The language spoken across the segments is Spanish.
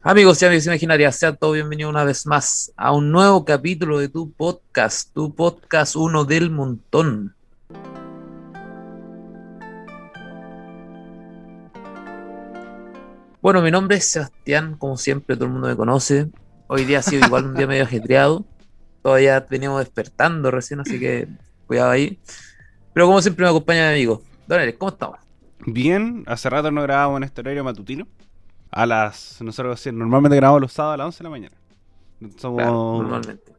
Amigos y amigas imaginarias, sean todos bienvenidos una vez más a un nuevo capítulo de tu podcast, tu podcast uno del montón. Bueno, mi nombre es Sebastián, como siempre todo el mundo me conoce. Hoy día ha sido igual un día medio ajetreado. Todavía venimos despertando recién, así que cuidado ahí. Pero como siempre me acompaña mi amigo. Don Eres, ¿cómo estamos? Bien, hace rato no grabábamos en este horario matutino. A las. Nosotros normalmente grabamos los sábados a las 11 de la mañana. Somos Claro,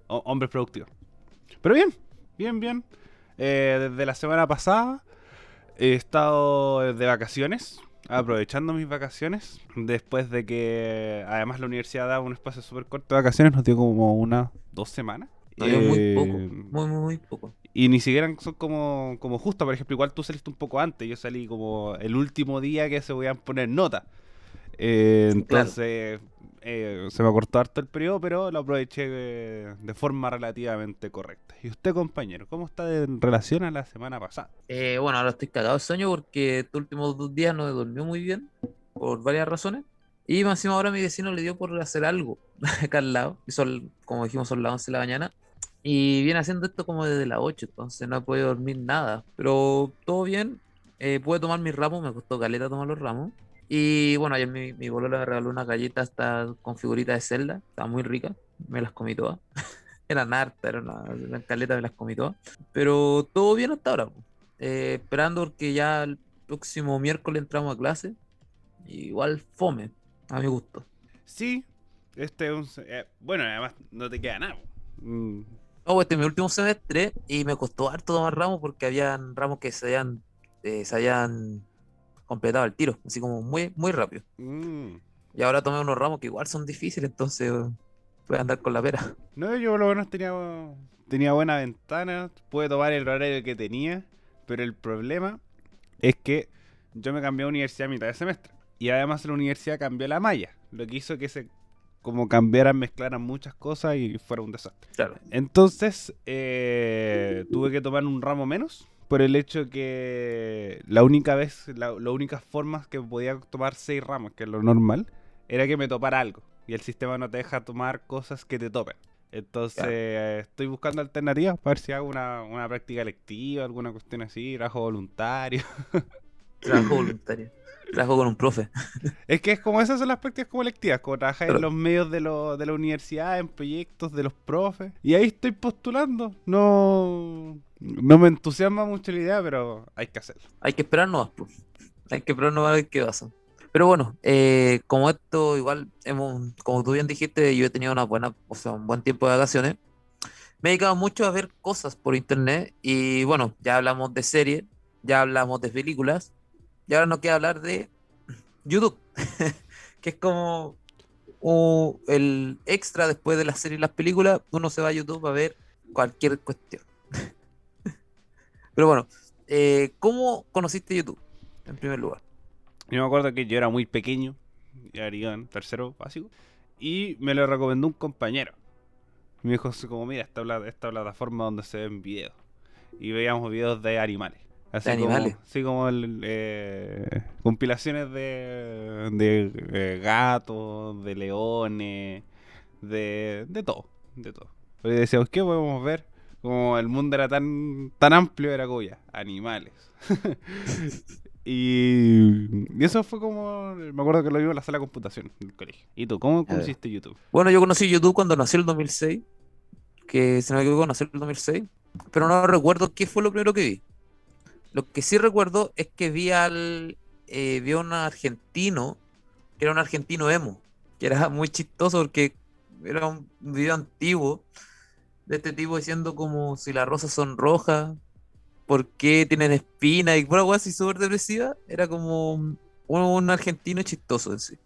hombres productivos. Pero bien, bien, bien. Eh, desde la semana pasada he estado de vacaciones, aprovechando mis vacaciones. Después de que, además, la universidad daba un espacio súper corto de vacaciones, nos dio como unas dos semanas. No, muy Eh, poco, muy, muy, muy poco. y ni siquiera son como, como justas, por ejemplo, igual tú saliste un poco antes, yo salí como el último día que se podían poner notas. Eh, claro. entonces eh, se me cortó harto el periodo, pero lo aproveché de forma relativamente correcta. ¿Y usted, compañero, cómo está en relación a la semana pasada? Eh, bueno, ahora estoy cagado de sueño porque estos últimos dos días no he dormido muy bien, por varias razones. Y más encima ahora mi vecino le dio por hacer algo acá al lado. Y son, como dijimos, son las 11 de la mañana. Y viene haciendo esto como desde las 8, entonces no he podido dormir nada. Pero todo bien. Eh, pude tomar mis ramos, me costó caleta tomar los ramos. Y bueno, ayer mi, mi bolola me regaló una galleta hasta con figuritas de Zelda. Estaba muy rica. Me las comí todas. Eran hartas, eran una, una caleta, me las comí todas. Pero todo bien hasta ahora. Eh, esperando porque ya el próximo miércoles entramos a clase. Igual fome, a mi gusto. Sí, este es un... eh, bueno, además no te queda nada. Mm, Oh, este es mi último semestre y me costó harto tomar ramos porque habían ramos que se habían, eh, se habían completado el tiro, así como muy, muy rápido. mm. Y ahora tomé unos ramos que igual son difíciles, entonces voy a andar con la pera. No, yo por lo menos tenía, tenía buena ventana, pude tomar el horario que tenía, pero el problema es que yo me cambié de universidad a mitad de semestre. Y además la universidad cambió la malla, lo que hizo que se como cambiaran, mezclaran muchas cosas y fuera un desastre. Claro. Entonces eh, tuve que tomar un ramo menos por el hecho que la única vez, la, las únicas formas que podía tomar seis ramos, que es lo normal, era que me topara algo. Y el sistema no te deja tomar cosas que te topen. Entonces Claro. estoy buscando alternativas para ver si hago una, una práctica lectiva, alguna cuestión así, trabajo voluntario. Trabajo voluntario. Trabajo con un profe. es que es como esas son las prácticas como lectivas, como trabajar en los medios de, lo- de la universidad, en proyectos de los profes. Y ahí estoy postulando. No, no me entusiasma mucho la idea, pero hay que hacerlo. Hay que esperar nomás, pues. Hay que esperar nomás a ver qué pasa. Pero bueno, eh, como esto igual hemos, como tú bien dijiste, yo he tenido una buena, o sea, un buen tiempo de vacaciones. Me he dedicado mucho a ver cosas por internet y bueno, ya hablamos de series, ya hablamos de películas y ahora nos queda hablar de YouTube, que es como el extra después de las series y las películas, uno se va a YouTube a ver cualquier cuestión. Pero bueno, eh, ¿cómo conociste YouTube? En primer lugar. Yo me acuerdo que yo era muy pequeño, ya en tercero básico, y me lo recomendó un compañero. Me dijo así como, mira, esta, esta plataforma donde se ven videos. Y veíamos videos de animales. Así ¿De como- animales? sí, como el, eh, compilaciones de, de eh, gatos, de leones, de, de todo, de todo. Y decíamos, ¿qué podemos ver? Como el mundo era tan, tan amplio, era como ya, animales. y, y eso fue como, me acuerdo que lo vimos en la sala de computación del colegio. ¿Y tú, cómo conociste YouTube? Bueno, yo conocí YouTube cuando nació el 2006, que si no me equivoco nació el 2006, pero no recuerdo qué fue lo primero que vi. Lo que sí recuerdo es que vi al eh, vi a un argentino, que era un argentino emo, que era muy chistoso porque era un video antiguo de este tipo diciendo como si las rosas son rojas, por qué tienen espinas y cosa así súper depresiva, era como un, un argentino chistoso en sí.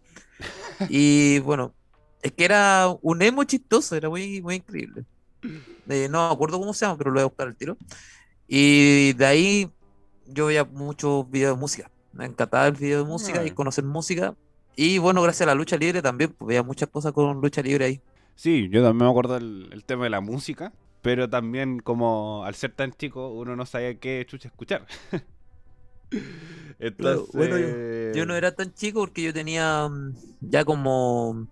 Y bueno, es que era un emo chistoso, era muy, muy increíble. Eh, no me acuerdo cómo se llama, pero lo voy a buscar al tiro. Y de ahí yo veía muchos videos de música. Me encantaba el video de música y conocer música. Y bueno, gracias a la lucha libre también, pues veía muchas cosas con lucha libre ahí. Sí, yo también me acuerdo el, el tema de la música, pero también como al ser tan chico uno no sabía qué chucha escuchar. Entonces, bueno, Yo no era tan chico porque yo tenía mm, ya como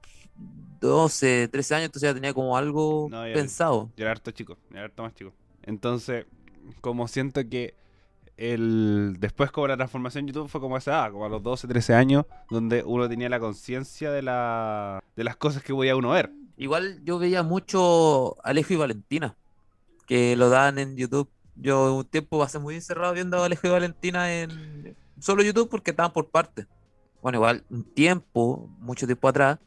12, 13 años, entonces ya tenía como algo No, ya- pensado. Yo era harto chico, yo era harto más chico. Entonces, como siento que el después como la transformación en YouTube fue como esa edad, como a los 12, 13 años, donde uno tenía la conciencia de, la, de las cosas que podía uno ver. Igual yo veía mucho Alejo y Valentina, que lo dan en YouTube. Yo un tiempo pasé muy encerrado viendo a Alejo y Valentina en solo YouTube porque estaban por partes. Bueno, igual un tiempo, mucho tiempo atrás,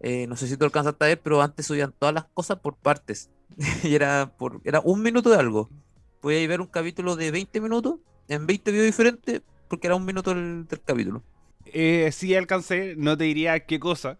eh, no sé si tú alcanzaste a ver, pero antes subían todas las cosas por partes. y era, por, era un minuto de algo. Podíais ver un capítulo de 20 minutos en 20 videos diferentes porque era un minuto el- capítulo. Eh, sí alcancé, no te diría qué cosa,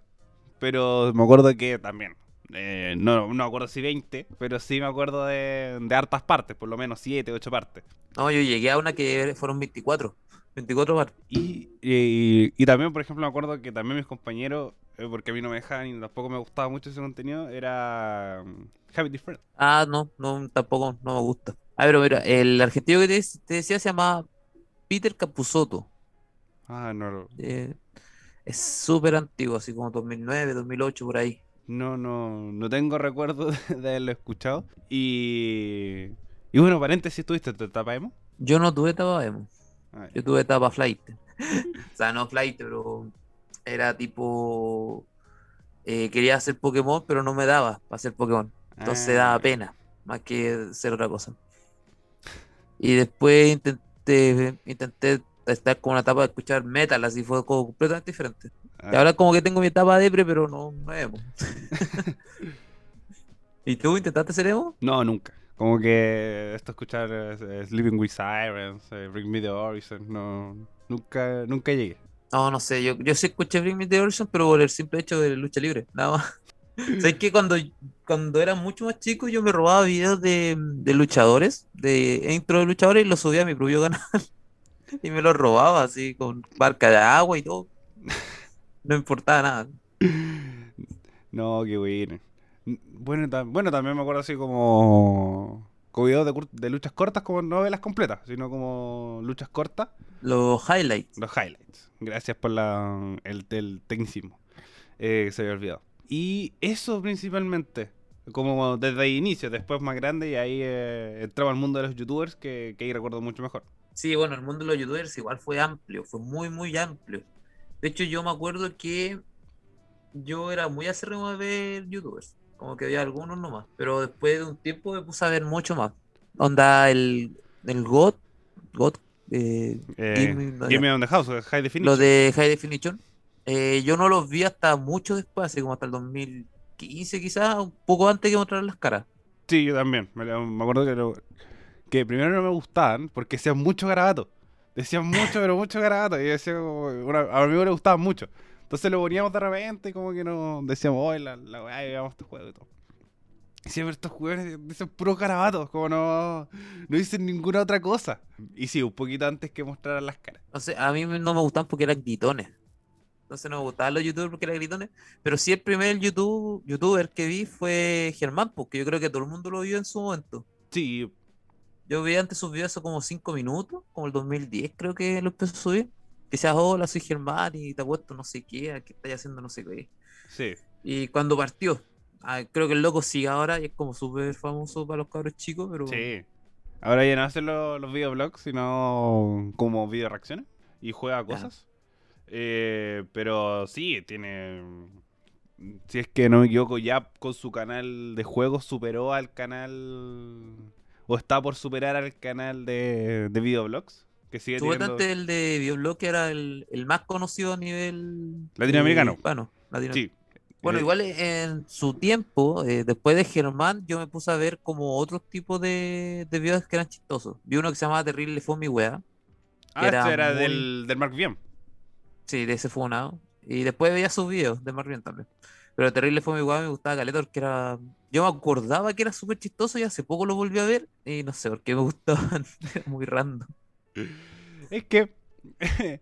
pero me acuerdo que también. eh, no, no me acuerdo si 20, pero sí me acuerdo de, de hartas partes, por lo menos 7, 8 partes. No, yo llegué a una que fueron 24. 24 partes. Y, y, y también, por ejemplo, me acuerdo que también mis compañeros, eh, porque a mí no me dejaban y tampoco me gustaba mucho ese contenido, era um, Happy Different. Ah, no, no, tampoco, no me gusta. A ver, mira, el argentino que te, te decía se llama Peter Capusotto. Ah, no, lo- Eh, es súper antiguo, así como 2009, 2008, por ahí. no, no, no tengo recuerdo de, haberlo escuchado. Y, y bueno, paréntesis, ¿tuviste tu etapa emo? Yo no tuve etapa emo, Ah, yo tuve etapa flight. O sea, no flight, pero era tipo... eh, quería hacer Pokémon, pero no me daba para hacer Pokémon. Entonces ah, daba pena, más que ser otra cosa. Y después intenté, intenté estar con una etapa de escuchar metal, así fue como completamente diferente. ah, Y ahora como que tengo mi etapa de depre, pero no, no emo. ¿Y tú intentaste ser emo? No, nunca. Como que esto escuchar eh, Sleeping with Sirens, eh, Bring Me the Horizon, no, nunca, nunca llegué. No, no sé, yo, yo sí escuché Bring Me the Horizon, pero por el simple hecho de lucha libre, nada más. ¿Sabes que cuando, cuando era mucho más chico yo me robaba videos de, de luchadores, de intro de luchadores y los subía a mi propio canal? Y me los robaba así con barca de agua y todo. No importaba nada. No, qué bueno. Bueno, tam- bueno, también me acuerdo así como, como videos de, luchas cortas, como novelas completas, sino como luchas cortas, Los highlights. los highlights. Gracias por la, el, el tecnicismo. Eh, se había olvidado. Y eso principalmente, como desde el inicio, después más grande, y ahí eh, entraba al mundo de los youtubers, que, que ahí recuerdo mucho mejor. Sí, bueno, el mundo de los youtubers igual fue amplio, fue muy, muy amplio. De hecho, yo me acuerdo que yo era muy acérrimo de ver youtubers, como que había algunos nomás, pero después de un tiempo me puse a ver mucho más. Onda el, el GOT, GOT, eh, Eh, Give me- no, Give ya. Me on the House, High Definition. lo de High Definition, eh, yo no los vi hasta mucho después, así como hasta el 2015 quizás, un poco antes que mostrar las caras. Sí, yo también. Me, me acuerdo que, lo- que primero no me gustaban porque decían mucho garabato. Decían mucho, pero mucho garabato. Y decía, como, una- a mi amigo le gustaban mucho. Entonces lo poníamos de repente y como que nos decíamos, oye, la, la weá, y veamos este juego y todo. Y siempre estos jugadores dicen puros garabatos, como no, no dicen ninguna otra cosa. Y sí, un poquito antes que mostraran las caras. No sé, a mí no me gustaban porque eran gritones. Entonces no me gustaban los youtubers porque eran gritones. Pero sí el primer YouTube, youtuber que vi fue Germán, porque yo creo que todo el mundo lo vio en su momento. Sí, Yo vi antes sus videos hace como 5 minutos, como el 2010 creo que lo empezó a subir. Que decía, hola, soy Germán y te apuesto no sé qué, que estáis haciendo no sé qué. sí. Y cuando partió, ah, creo que el loco sigue ahora y es como súper famoso para los cabros chicos, pero Sí. Ahora ya no hacen lo- los videoblogs, sino como video reacciones y juega cosas. Eh, pero sí, tiene. Si es que no me equivoco, ya con su canal de juegos superó al canal. O está por superar al canal de, de videoblogs. Que sigue teniendo. el de Bioblock era el, el más conocido a nivel Latinoamericano. Sí. Bueno, Eh, igual en su tiempo, eh, después de Germán, yo me puse a ver como otros tipos de, de videos que eran chistosos. Vi uno que se llamaba Terrible Fue mi wea. Ah, era este era muy- del, del Mark Bien. Sí, de ese fue una. Y después veía sus videos de Marvin también. Pero Terrible Fue mi wea me gustaba Caleta porque era. Yo me acordaba que era súper chistoso y hace poco lo volví a ver. Y no sé por qué me gustaban. Muy random. Es que,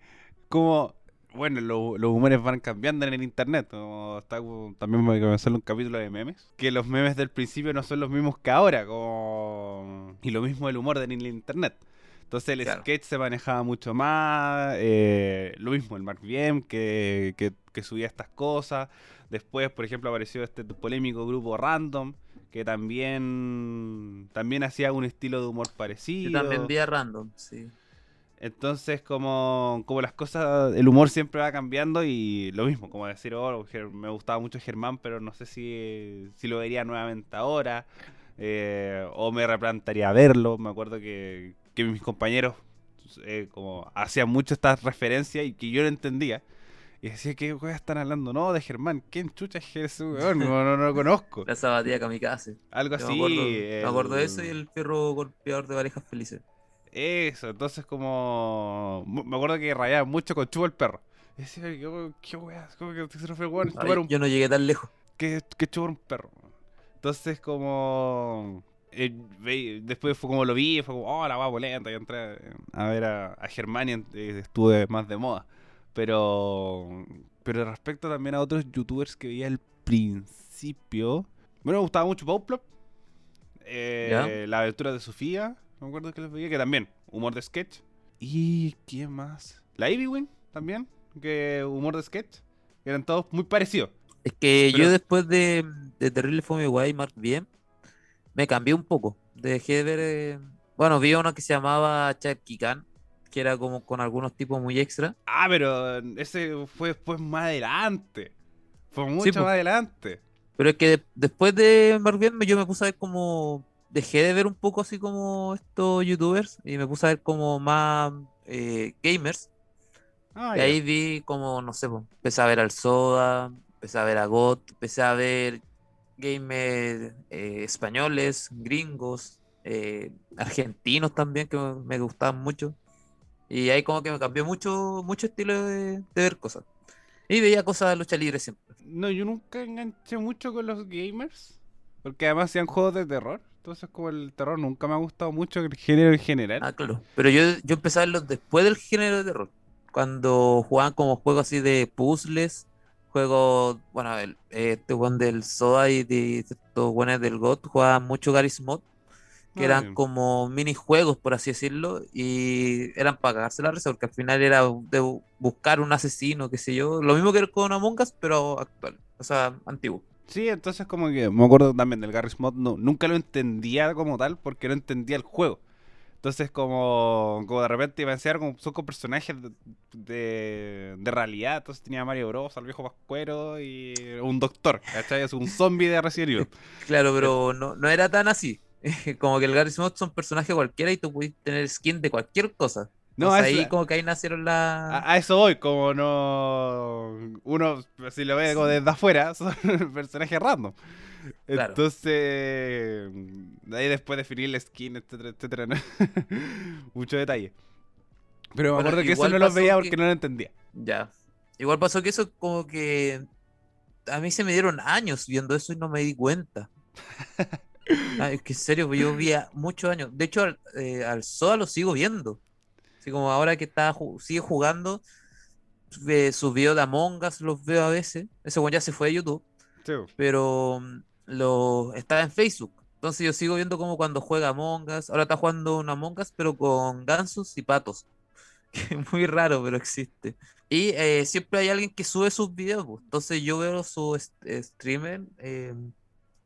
como bueno, lo- los humores van cambiando en el internet. como está, también me comenzó un capítulo de memes. Que los memes del principio no son los mismos que ahora. Como... Y lo mismo el humor en el internet. Entonces el Claro. sketch se manejaba mucho más. eh, lo mismo el Mark Bien que, que, que subía estas cosas. Después, por ejemplo, apareció este polémico grupo Random. Que también, también hacía un estilo de humor parecido. Yo también vi a Random, sí. Entonces, como, como las cosas, el humor siempre va cambiando y lo mismo, como decir, oh, me gustaba mucho Germán, pero no sé si, si lo vería nuevamente ahora, eh, o me replantaría verlo. Me acuerdo que, que mis compañeros eh, como hacían mucho estas referencias y que yo no entendía. Y decía, ¿qué weas están hablando? No, de Germán, ¿quién chucha es Jesús? weón? No, no, no lo conozco. La zapatilla kamikaze. Algo Yo así. me acuerdo, me acuerdo de eso y el perro golpeador de parejas felices. Eso, entonces como... Me acuerdo que rayaba mucho con Chubo el perro. Y decía, ¿qué, qué? ¿Cómo que se fue weón? Un... yo no llegué tan lejos. que, que chupar un perro. Entonces como... eh, después fue como lo vi, fue como, oh, la lenta. Y entré a ver a, a Germán y eh, estuve más de moda. Pero... Pero respecto también a otros youtubers que veía al principio... Bueno, me gustaba mucho Poplop. Eh. La aventura de Sofía. Me acuerdo que les veía, que también, humor de sketch. ¿Y quién más? La Ivy Wing también, que humor de sketch. Eran todos muy parecidos. Es que Pero- yo después de, de Terrible Fome Guay, Mark Bien, me cambié un poco. Dejé de ver. eh, Bueno, vi uno que se llamaba Chucky Khan, que era como con algunos tipos muy extra. Ah, pero ese fue después más adelante. Fue mucho más adelante. Pero es que de- después de Mark Bien, yo me puse a ver como. Dejé de ver un poco así como estos youtubers y me puse a ver como más eh, gamers. Ah, Y ahí vi como, no sé, po, empecé a ver al Soda, empecé a ver a GOT, empecé a ver gamers eh, españoles, gringos, eh, argentinos también, que me gustaban mucho. Y ahí como que me cambió mucho, mucho estilo de, de ver cosas. Y veía cosas de lucha libre siempre. No, yo nunca enganché mucho con los gamers. Porque además hacían juegos de terror. Entonces, como el terror nunca me ha gustado mucho el género en general. Ah, claro. Pero yo, yo empecé a verlos después del género de terror. Cuando jugaban como juegos así de puzzles, juegos, bueno, el, este one del Soda y de estos buenos del GOT jugaban mucho Garry's Mod, que Ah, eran como minijuegos, por así decirlo, y eran para cagarse la risa, porque al final era de bu- buscar un asesino, qué sé yo. Lo mismo que con Among Us, pero actual, o sea, antiguo. Sí, entonces como que me acuerdo también del Garry's Mod, no, nunca lo entendía como tal porque no entendía el juego. Entonces como, como de repente iba a enseñar como son con personajes de, de, de realidad, entonces tenía a Mario Bros, al viejo Pascuero y un doctor, ¿cachai? Es un zombie de Resident Evil. Claro, pero no, no era tan así. Como que el Garry's Mod son personajes cualquiera y tú puedes tener skin de cualquier cosa. No, Entonces es ahí la- como que ahí nacieron la... A, a eso voy, como no... Uno, si lo ve como desde afuera, son personajes random. Claro. Entonces, de ahí después definir el skin, etcétera, etcétera. ¿no? Mucho detalle. Pero me Bueno, acuerdo que eso no lo veía que- porque no lo entendía. Ya. Igual pasó que eso como que a mí se me dieron años viendo eso y no me di cuenta. Ay, es que en serio, pues, yo vi a- muchos años. De hecho, al, eh, al Soda lo sigo viendo. Así como ahora que está, sigue jugando, eh, sus videos de Among Us los veo a veces. Ese bueno ya se fue de YouTube, Sí. pero mm, lo está en Facebook. Entonces yo sigo viendo como cuando juega Among Us. Ahora está jugando un Among Us, pero con gansos y patos. Que es muy raro, pero existe. Y eh, siempre hay alguien que sube sus videos. pues. Entonces yo veo su streamer, eh,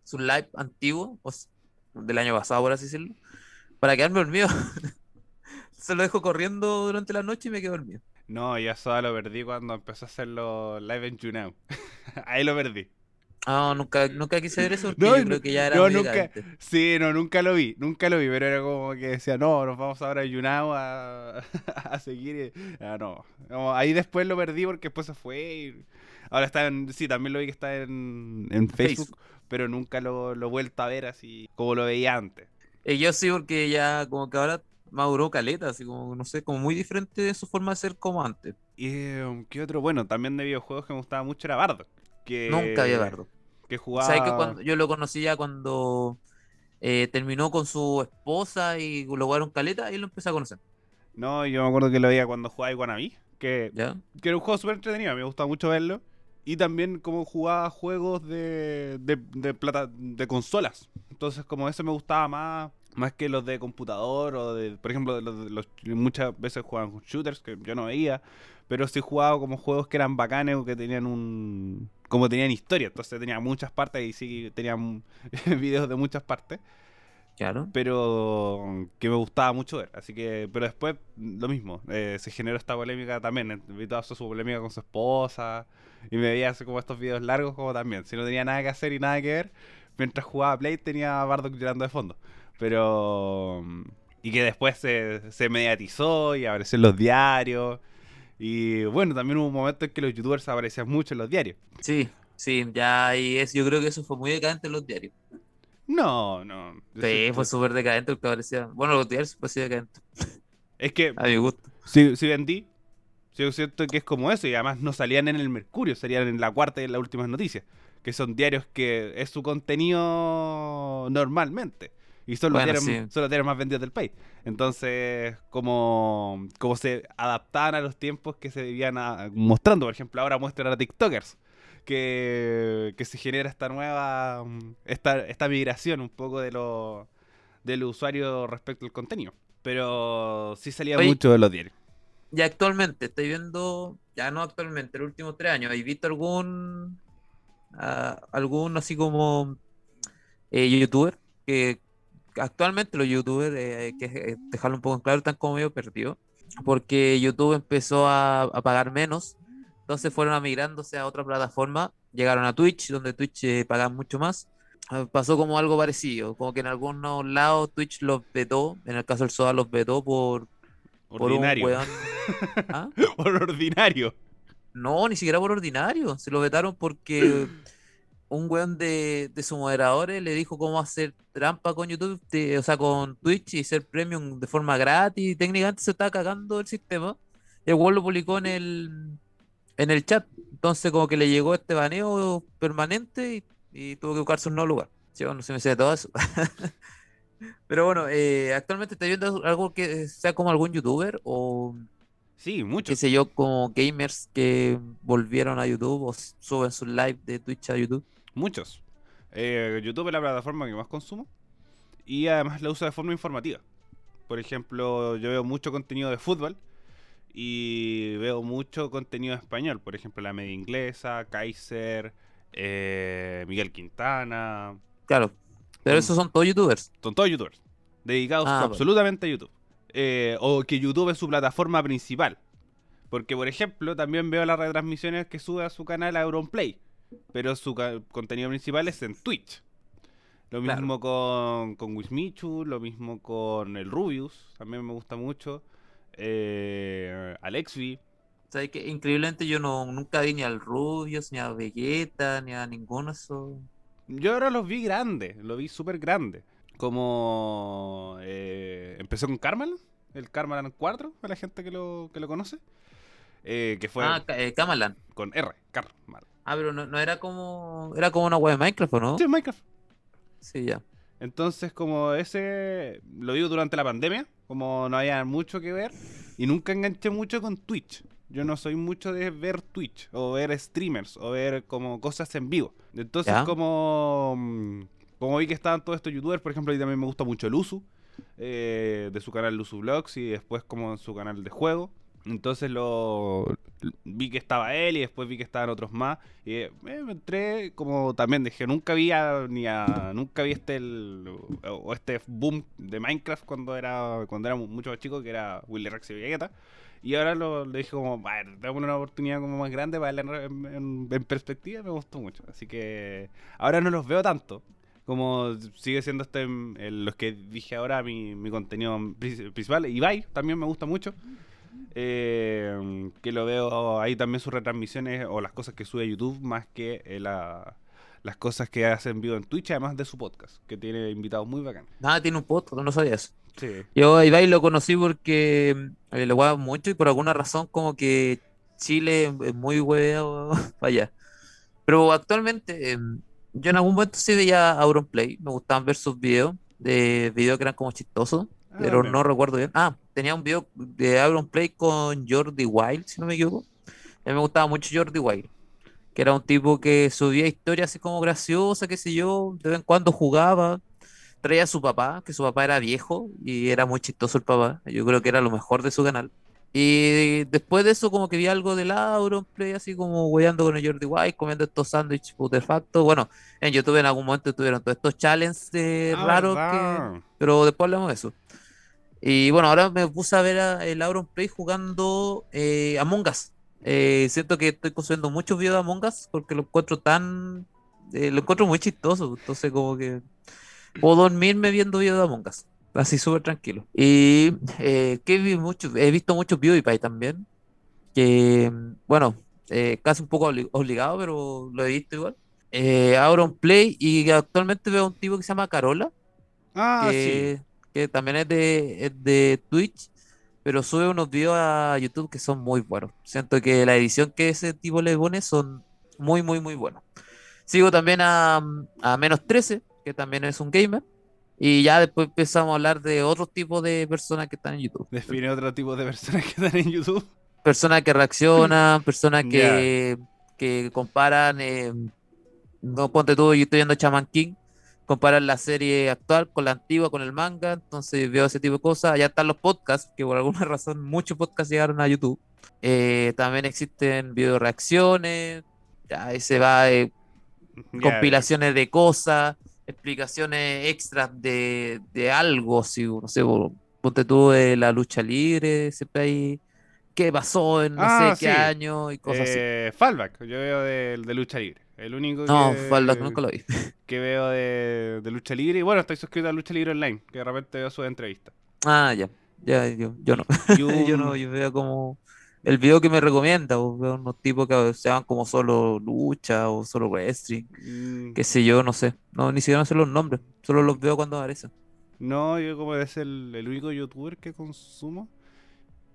su live antiguo, o s- del año pasado, por así decirlo, para quedarme dormido. Se lo dejo corriendo durante la noche y me quedo dormido. No, yo solo lo perdí cuando empezó a hacerlo live en YouNow. Ahí lo perdí. Ah, nunca, nunca quise ver eso porque No, yo no, creo que ya era no, nunca. Sí, no, nunca lo vi, nunca lo vi, pero era como que decía, no, nos vamos ahora a YouNow a, a seguir. y- Ah, no. Ahí después lo perdí porque después se fue. y ahora está en. Sí, también lo vi que está en, en Facebook, Facebook. pero nunca lo, lo he vuelto a ver así como lo veía antes. Eh, yo sí, porque ya como que ahora maduró caleta, así como, no sé, como muy diferente de su forma de ser como antes. Y eh, qué otro, bueno, también de videojuegos que me gustaba mucho era Bardo. Que, Nunca había Bardo. Que jugaba. ¿Sabes que cuando yo lo conocí ya cuando eh, terminó con su esposa y lo jugaron caleta, ahí lo empecé a conocer. No, yo me acuerdo que lo veía cuando jugaba Iguanabí. que, ¿Ya? que era un juego súper entretenido, me gustaba mucho verlo. Y también como jugaba juegos de, de, de plata, de consolas. Entonces como eso me gustaba más, más que los de computador o de, por ejemplo, los, los- muchas veces jugaban con shooters que yo no veía, pero sí jugaba como juegos que eran bacanes o que tenían un, como tenían historia, entonces tenía muchas partes y sí tenían videos de muchas partes, Claro. pero que me gustaba mucho ver, así que, pero después lo mismo, eh, se generó esta polémica también, vi toda su polémica con su esposa. Y me veía así como estos videos largos como también, si no tenía nada que hacer y nada que ver, mientras jugaba Play tenía a Bardock llorando de fondo. Pero. Y que después se, se mediatizó y apareció en los diarios. Y bueno, también hubo un momento en que los youtubers aparecían mucho en los diarios. Sí, sí, ya y es, yo creo que eso fue muy decadente en los diarios. No, no. Sí, fue súper decadente lo que parecía. Bueno, los diarios fue así decadente, Es que a mi gusto. si, si vendí, sí, yo siento que es como eso. Y además no salían en el Mercurio, salían en la cuarta y en las últimas noticias. Que son diarios que es su contenido normalmente. Y son los, Bueno, diarios, sí. son los diarios más vendidos del país. Entonces, como, como se adaptaban a los tiempos que se vivían a- mostrando. Por ejemplo, ahora muestran a TikTokers. Que, que se genera esta nueva mm, esta, esta migración un poco de lo, del usuario respecto al contenido. Pero sí salía Oye, mucho de los diarios. Y actualmente, estoy viendo, ya no actualmente, los últimos tres años, ¿has visto algún, ah, algún así como eh, youtuber? Que actualmente los youtubers, eh, hay que dejarlo un poco en claro, están como medio perdidos, porque YouTube empezó a, a pagar menos, entonces fueron migrándose a otra plataforma, llegaron a Twitch, donde Twitch eh, paga mucho más. Ah, Pasó como algo parecido, como que en algunos lados Twitch los vetó, en el caso del SOA los vetó por, por un Ordinario. ¿Ah? Por ordinario. No, ni siquiera por ordinario. Se lo vetaron porque un weón de, de sus moderadores le dijo cómo hacer trampa con YouTube, o sea, con Twitch y ser premium de forma gratis. Y técnicamente se estaba cagando el sistema. El weón lo publicó en el, en el chat. Entonces, como que le llegó este baneo permanente y, y tuvo que buscarse un nuevo lugar. Sí, bueno, se me sé todo eso. Pero bueno, eh, actualmente estoy viendo algo que sea como algún youtuber o Sí, mucho. qué sé yo, como gamers que volvieron a YouTube o suben sus live de Twitch a YouTube. Muchos. Eh, YouTube es la plataforma que más consumo. Y además la uso de forma informativa. Por ejemplo, yo veo mucho contenido de fútbol. Y veo mucho contenido en español. Por ejemplo, la media inglesa, Kaiser, eh, Miguel Quintana. Claro, pero Mm. esos son todos youtubers. Son todos youtubers. Dedicados Ah, absolutamente a YouTube. Eh, o que YouTube es su plataforma principal. Porque, por ejemplo, también veo las retransmisiones que sube a su canal a Auronplay. Pero su contenido principal es en Twitch. Lo Claro. mismo con, con Wismichu, lo mismo con el Rubius, también me gusta mucho. Eh, Alexvi. ¿Sabes que Increíblemente yo no, nunca vi ni al Rubius, ni a Vegeta, ni a ninguno de esos. Yo ahora los vi grandes, lo vi súper grande. Como eh, empezó con Carmelan, el Carmelan 4, a la gente que lo, que lo conoce. Eh, que fue Ah, Ca- eh, con R, Carmelan. Ah, pero no, no era como. Era como una web de Minecraft, ¿o no? Sí, Minecraft. Sí, ya. Entonces, como ese lo vi durante la pandemia, como no había mucho que ver, y nunca enganché mucho con Twitch. Yo no soy mucho de ver Twitch, o ver streamers, o ver como cosas en vivo. Entonces, Ya. como, mm, como vi que estaban todos estos youtubers, por ejemplo, y también me gusta mucho el Usu, eh, de su canal Luzu Vlogs, y después como en su canal de juego. Entonces lo vi que estaba él y después vi que estaban otros más. Y eh, me entré como también dije nunca vi a, ni a nunca vi este el, o este boom de Minecraft cuando era cuando éramos mucho más chicos que era Willy Rex y Vegeta. Y ahora lo, le dije como bueno dame una oportunidad como más grande para verla en, en- en perspectiva me gustó mucho. Así que ahora no los veo tanto como sigue siendo este el- los que dije ahora mi, mi contenido pri- principal Ibai también me gusta mucho eh, que lo veo ahí también sus retransmisiones o las cosas que sube a YouTube más que eh, la- las cosas que hace en vivo en Twitch, además de su podcast, que tiene invitados muy bacanes. Nada, tiene un podcast, no sabía eso. Sí. Yo a Ibai lo conocí porque eh, lo jugaba mucho y por alguna razón como que Chile es muy para allá. Pero actualmente eh, yo en algún momento sí veía Auronplay, me gustaban ver sus videos, de videos que eran como chistosos. Ah, pero no recuerdo bien. Ah, tenía un video de Auron Play con Jordi Wild, si no me equivoco. A mí me gustaba mucho Jordi Wild, que era un tipo que subía historias así como graciosa, qué sé yo, de vez en cuando jugaba. Traía a su papá, que su papá era viejo y era muy chistoso el papá. Yo creo que era lo mejor de su canal. Y después de eso, como que vi algo del Auronplay, así como hueando con el Jordi White, comiendo estos sándwiches putrefactos. Bueno, en YouTube en algún momento tuvieron todos estos challenges eh, Ah, raros, que, pero después hablamos de eso. Y bueno, ahora me puse a ver a el Auronplay jugando eh, Among Us. Eh, siento que estoy consumiendo muchos videos de Among Us porque lo encuentro tan. eh, lo encuentro muy chistoso. Entonces, como que puedo dormirme viendo videos de Among Us. Así súper tranquilo. Y eh, que vi mucho, he visto muchos PewDiePie también. Que, bueno, eh, casi un poco obli- obligado, pero lo he visto igual. Eh, Auronplay y actualmente veo a un tipo que se llama Carola Ah, sí. que, que también es de, es de Twitch, pero sube unos videos a YouTube que son muy buenos. Siento que la edición que ese tipo le pone son muy, muy, muy buenos. Sigo también a, a Menos 13, que también es un gamer, y ya después empezamos a hablar de otros tipos de personas que están en YouTube. Define otro tipo de personas que están en YouTube. Personas que reaccionan, personas que, que comparan, eh, no ponte tú, yo estoy viendo Shaman King, comparan la serie actual con la antigua, con el manga, entonces veo ese tipo de cosas. Allá están los podcasts, que por alguna razón muchos podcasts llegaron a YouTube. Eh, también existen video reacciones, ya ahí se va eh, compilaciones de cosas, explicaciones extras de, de algo, si no sé, po- ponte tú de la lucha libre, siempre hay qué pasó en no Ah, sé qué sí. año y cosas así. eh, Fallback, yo veo de, de lucha libre. El único No, que, Fall nunca lo vi. que veo de, de lucha libre. Y bueno, estoy suscrito a Lucha Libre Online, que de repente veo sus entrevistas. Ah, ya, ya, yo, yo no. Un- Yo no, yo veo como el video que me recomienda, o veo unos tipos que se van como solo lucha o solo wrestling, Mm, qué sé yo, no sé. No, ni siquiera no sé los nombres, solo los veo cuando aparecen. No, yo como es el, el único youtuber que consumo.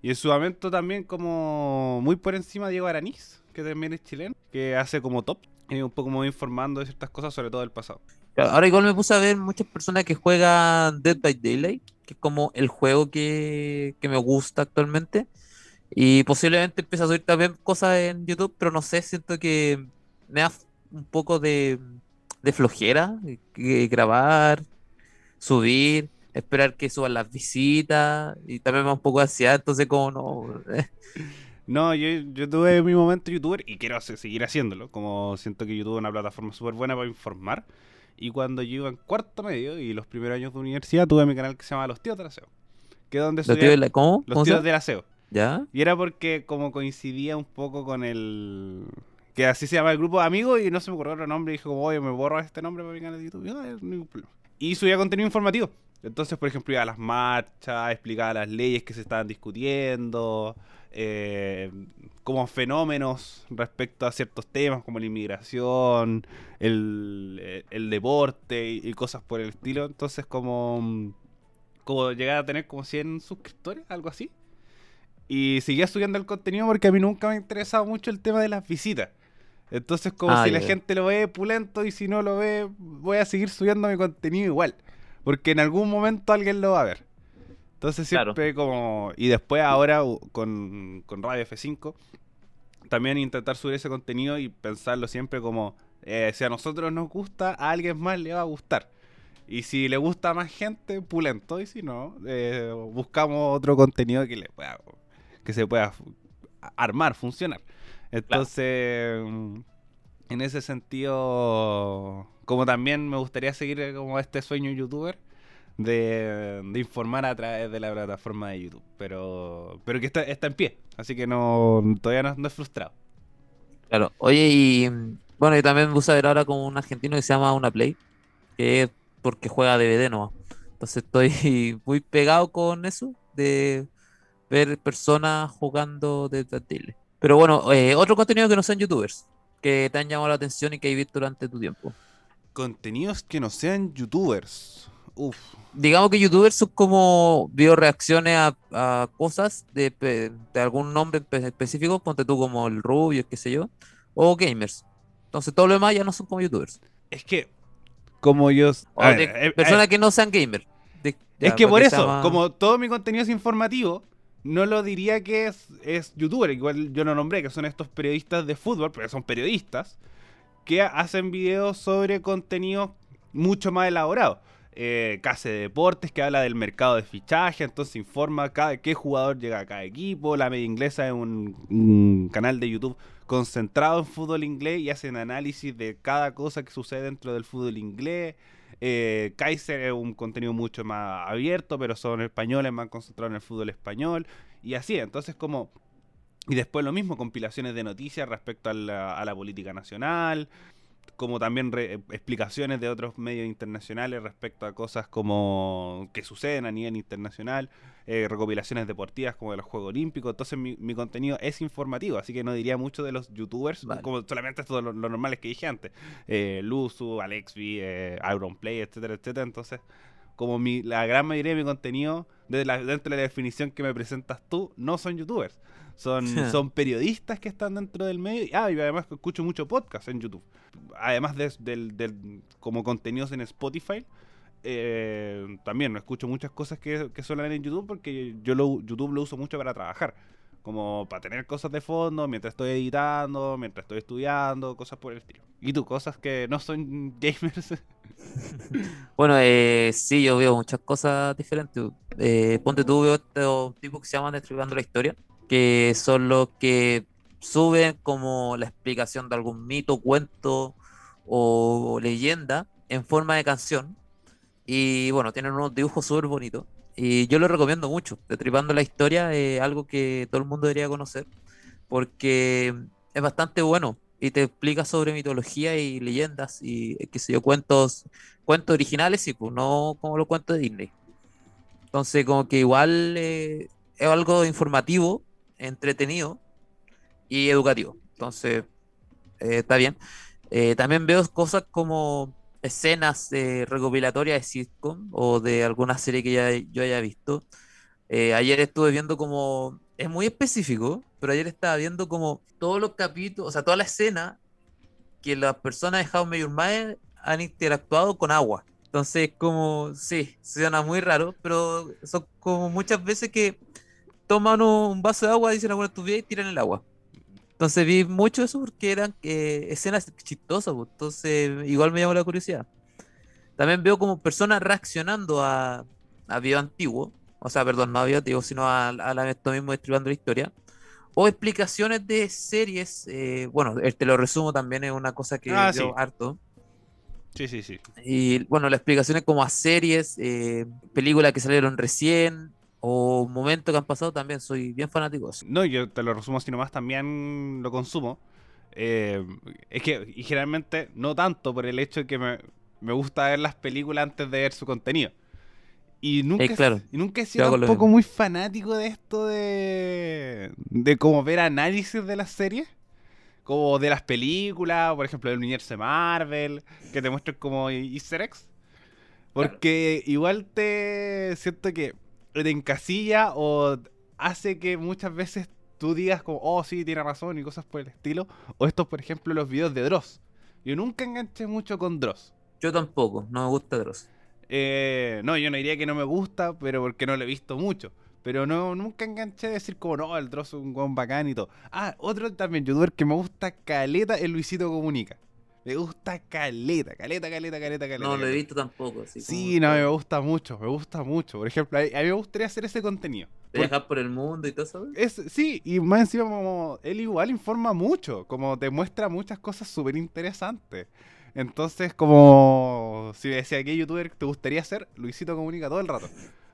Y en su momento también como muy por encima Diego Araniz, que también es chileno, que hace como top. Y un poco como informando de ciertas cosas, sobre todo del pasado. Ahora igual me puse a ver muchas personas que juegan Dead by Daylight, que es como el juego que, que me gusta actualmente. Y posiblemente empiece a subir también cosas en YouTube, pero no sé, siento que me da un poco de, de flojera eh, que grabar, subir, esperar que suban las visitas, y también me da un poco de ansiedad, entonces como no... eh, No, yo, yo tuve mi momento youtuber y quiero hacer- seguir haciéndolo. Como siento que YouTube es una plataforma súper buena para informar. Y cuando yo iba en cuarto medio y los primeros años de universidad, tuve mi canal que se llama Los Tíos del Aseo. Que es donde los tíos de la- ¿Cómo? Los ¿Cómo se Tíos Aseo. ¿Ya? Y era porque como coincidía un poco con el... Que así se llama el grupo de amigos y no se me ocurrió otro nombre. Y dije como, oye, me borro este nombre para mi canal de YouTube. Y, "Ah, no hay ningún problema". Y subía contenido informativo. Entonces, por ejemplo, iba a las marchas, explicaba las leyes que se estaban discutiendo, eh, como fenómenos respecto a ciertos temas como la inmigración, el, eh, el deporte y, y cosas por el estilo. Entonces, como, como llegar a tener como 100 suscriptores, algo así. Y seguía subiendo el contenido porque a mí nunca me ha interesado mucho el tema de las visitas. Entonces, como Ah, si la gente lo ve pulento y si no lo ve, voy a seguir subiendo mi contenido igual. Porque en algún momento alguien lo va a ver. Entonces Claro. siempre como... Y después ahora con, con Radio F5, también intentar subir ese contenido y pensarlo siempre como... eh, si a nosotros nos gusta, a alguien más le va a gustar. Y si le gusta a más gente, pulento. Y si no, eh, buscamos otro contenido que le pueda... Que se pueda armar, funcionar. Entonces, mm, en ese sentido, como también me gustaría seguir eh, como este sueño youtuber de, de informar a través de la plataforma de YouTube, pero pero que está, está en pie, así que no todavía no, no es frustrado. Claro. Oye, y bueno, yo también me puse a ver ahora con un argentino que se llama Una Play, que es porque juega DVD nomás. Entonces estoy muy pegado con eso, de ver personas jugando de de tele. Pero bueno, eh, otro contenido que no sean youtubers, que te han llamado la atención y que hay visto durante tu tiempo. Contenidos que no sean youtubers. Uf. Digamos que youtubers son como video reacciones a, a cosas de, de algún nombre espe- específico, ponte tú como el Rubio, qué sé yo, o gamers. Entonces todo lo demás ya no son como youtubers. Es que como yo de eh, eh, personas que no sean gamers. Es que por eso, más- como todo mi contenido es informativo, no lo diría que es, es youtuber. Igual yo lo nombré, que son estos periodistas de fútbol, porque son periodistas, que hacen videos sobre contenido mucho más elaborado. Eh, Case de Deportes, que habla del mercado de fichaje, entonces informa cada, qué jugador llega a cada equipo. La media inglesa es un, un canal de YouTube concentrado en fútbol inglés y hacen análisis de cada cosa que sucede dentro del fútbol inglés. Eh, Kaiser es un contenido mucho más abierto, pero son españoles más concentrados en el fútbol español. Y así, entonces como... Y después lo mismo, compilaciones de noticias respecto a la, a la política nacional, como también re- explicaciones de otros medios internacionales respecto a cosas como que suceden a nivel internacional, eh, recopilaciones deportivas como de los Juegos Olímpicos. Entonces mi, mi contenido es informativo, así que no diría mucho de los youtubers, Vale. como solamente esto lo, lo normales que dije antes. Eh, Luzu, Alexvi, eh, Ironplay, etcétera, etcétera. Entonces, como mi, la gran mayoría de mi contenido, de la- dentro de la definición que me presentas tú, no son youtubers. Son, son periodistas que están dentro del medio. Y, ah, y además que escucho mucho podcast en YouTube. Además de, del, del- como contenidos en Spotify, eh, también no escucho muchas cosas que, que suenan en YouTube porque yo lo, YouTube lo uso mucho para trabajar. Como para tener cosas de fondo mientras estoy editando, mientras estoy estudiando, cosas por el estilo. ¿Y tú, cosas que no son gamers? Bueno, eh, sí, yo veo muchas cosas diferentes. Eh, ponte tú, veo estos tipos que se llaman Destripando la Historia, que son los que suben como la explicación de algún mito, cuento o leyenda en forma de canción. Y bueno, tienen unos dibujos súper bonitos. Y yo lo recomiendo mucho. Destripando la Historia es algo que todo el mundo debería conocer, porque es bastante bueno y te explica sobre mitología y leyendas y qué sé yo, cuentos cuentos originales, sí, pues no como los cuentos de Disney. Entonces, como que igual eh, es algo informativo, entretenido y educativo. Entonces, eh, está bien. Eh, también veo cosas como escenas eh, recopilatorias de sitcom o de alguna serie que ya yo haya visto. Ayer estuve viendo como, es muy específico, pero ayer estaba viendo como todos los capítulos, o sea, toda la escena que las personas de How Your Mother han interactuado con agua. Entonces, como, sí, suena muy raro, pero son como muchas veces que toman un vaso de agua, dicen alguna estupidez y tiran el agua. Entonces vi mucho eso porque eran eh, escenas chistosas, pues, entonces igual me llamó la curiosidad. También veo como personas reaccionando a, a video antiguo, o sea, perdón, no a video antiguo, sino a, a la, esto mismo estribando la historia. O explicaciones de series, eh, bueno, te lo resumo también es una cosa que Ah, veo sí. harto. Sí, sí, sí. Y bueno, las explicaciones como a series, eh, películas que salieron recién o momentos que han pasado también, soy bien fanático de eso. No, yo te lo resumo así nomás, también lo consumo. Eh, es que, y generalmente, no tanto por el hecho de que me, me gusta ver las películas antes de ver su contenido. Y nunca, Eh, claro, y nunca he sido tampoco mismo. muy fanático de esto de. de como ver análisis de las series. Como de las películas, por ejemplo, del universo de Marvel, que te muestran como easter eggs. Porque igual te siento que te encasilla o hace que muchas veces tú digas como, oh, sí, tiene razón y cosas por el estilo. O estos, por ejemplo, los videos de Dross. Yo nunca enganché mucho con Dross. Yo tampoco, no me gusta Dross. Eh, no, yo no diría que no me gusta, pero porque no lo he visto mucho. Pero no, nunca enganché de decir como, no, el Dross es un guan bacán y todo. Ah, otro también, youtuber que me gusta caleta, es Luisito Comunica. Me gusta caleta, caleta, caleta, caleta, caleta. No lo he visto tampoco. Así Sí, no, me gusta mucho, me gusta mucho. Por ejemplo, a mí me gustaría hacer ese contenido. Por- Viajar por el mundo y todo eso. es, sí, y más encima como él igual informa mucho, como te muestra muchas cosas súper interesantes. Entonces, como si me decía qué youtuber te gustaría ser, Luisito comunica todo el rato.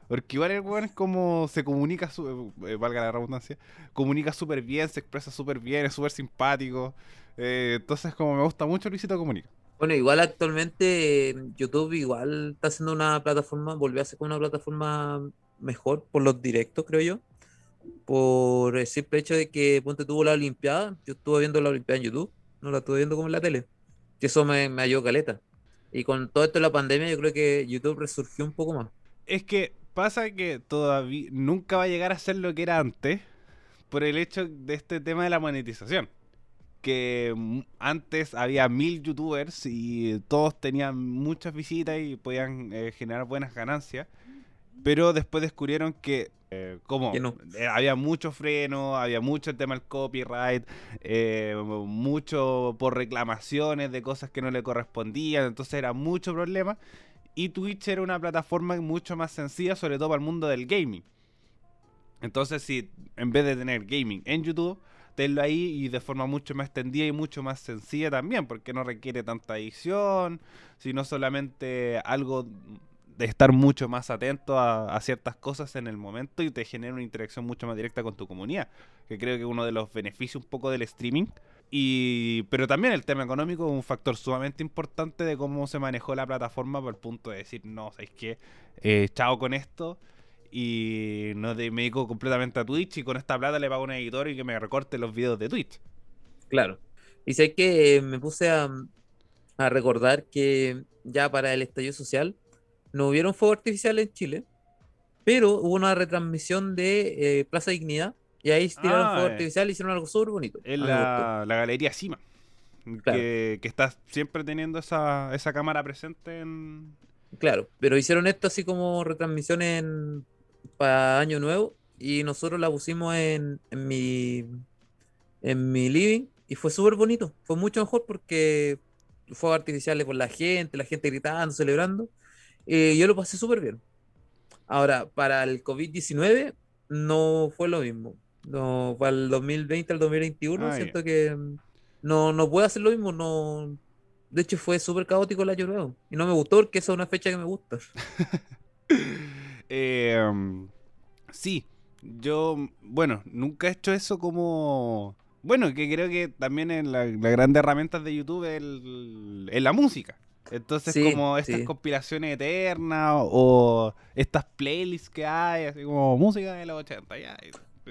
Porque igual el weón es como se comunica, su- eh, valga la redundancia, comunica súper bien, se expresa súper bien, es súper simpático. Eh, entonces, como me gusta mucho, Luisito comunica. Bueno, igual actualmente eh, YouTube igual está haciendo una plataforma, volvió a ser como una plataforma mejor por los directos, creo yo. Por el simple hecho de que Ponte tuvo la Olimpiada, yo estuve viendo la Olimpiada en YouTube, no la estuve viendo como en la tele. Y eso me, me ayudó caleta. Y con todo esto de la pandemia, yo creo que YouTube resurgió un poco más. Es que pasa que todavía nunca va a llegar a ser lo que era antes por el hecho de este tema de la monetización. Que mm, antes había mil youtubers y todos tenían muchas visitas y podían eh, generar buenas ganancias. Pero después descubrieron que, eh, como no. eh, había mucho freno, había mucho el tema del copyright, eh, mucho por reclamaciones de cosas que no le correspondían, entonces era mucho problema. Y Twitch era una plataforma mucho más sencilla, sobre todo para el mundo del gaming. Entonces, si en vez de tener gaming en YouTube, tenlo ahí y de forma mucho más extendida y mucho más sencilla también, porque no requiere tanta edición, sino solamente algo de estar mucho más atento a, ciertas cosas en el momento y te genera una interacción mucho más directa con tu comunidad, que creo que es uno de los beneficios un poco del streaming. Y, pero también el tema económico es un factor sumamente importante de cómo se manejó la plataforma por el punto de decir, no, ¿sabéis qué? Eh, chao con esto y no de- me dedico completamente a Twitch y con esta plata le pago a un editor y que me recorte los videos de Twitch. Claro. Y sé que me puse a, a recordar que ya para el estallido social no hubieron fuego artificial en Chile, pero hubo una retransmisión de eh, Plaza Dignidad y ahí tiraron Ah, fuego eh. artificial y hicieron algo súper bonito. En la, la galería Cima, Claro. que, que está siempre teniendo esa, esa cámara presente en... Claro, pero hicieron esto así como retransmisión en para Año Nuevo y nosotros la pusimos en, en mi en mi living y fue súper bonito. Fue mucho mejor porque fuegos artificiales por la gente, la gente gritando, celebrando. Eh, yo lo pasé súper bien. Ahora, para el COVID-19 no fue lo mismo. No, para el 2020 al 2021 Ah, siento que mm, no, no puedo hacer lo mismo. No, de hecho, fue súper caótico el año nuevo. Y no me gustó porque esa es una fecha que me gusta. Eh, sí, yo, bueno, nunca he hecho eso como... Bueno, que creo que también en la, la grande herramienta de YouTube es la música. Entonces, Sí, como estas sí. compilaciones eternas o estas playlists que hay, así como música de los 80, ya.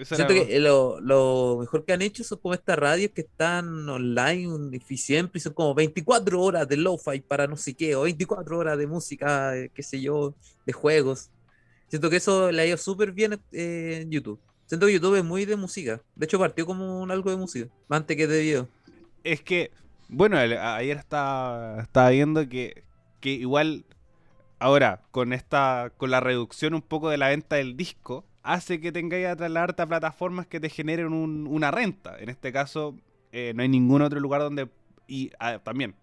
Siento que lo, lo mejor que han hecho son como estas radios que están online un- y siempre y son como 24 horas de lo-fi para no sé qué, o 24 horas de música, eh, qué sé yo, de juegos. Siento que eso le ha ido súper bien eh, en YouTube. Siento que YouTube es muy de música. De hecho, partió como un algo de música, más antes que de video. Es que, bueno, ayer estaba, estaba viendo que, que igual ahora con esta con la reducción un poco de la venta del disco hace que tengáis a trasladarte a plataformas que te generen un- una renta. En este caso, eh, no hay ningún otro lugar donde y ah, también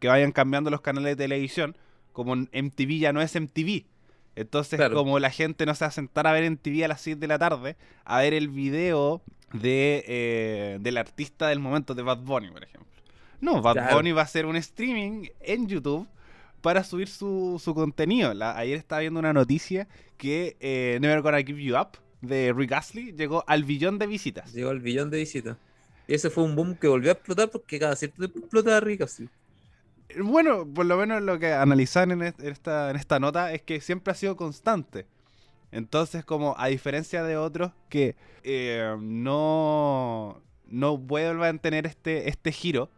que vayan cambiando los canales de televisión, como MTV ya no es MTV. Entonces, Claro. como la gente no se va a sentar a ver MTV a las 7 de la tarde, a ver el video de, eh, del artista del momento, de Bad Bunny, por ejemplo. No, Bad Claro. Bunny va a hacer un streaming en YouTube para subir su, su contenido. La- ayer estaba viendo una noticia que eh, Never Gonna Give You Up de Rick Astley llegó al billón de visitas. Llegó al billón de visitas. Y ese fue un boom que volvió a explotar porque cada cierto tiempo explota rica, sí. Bueno, por lo menos lo que analizan en, est- en esta, en esta nota es que siempre ha sido constante. Entonces, como a diferencia de otros que eh, no, no vuelvan a tener este, este giro,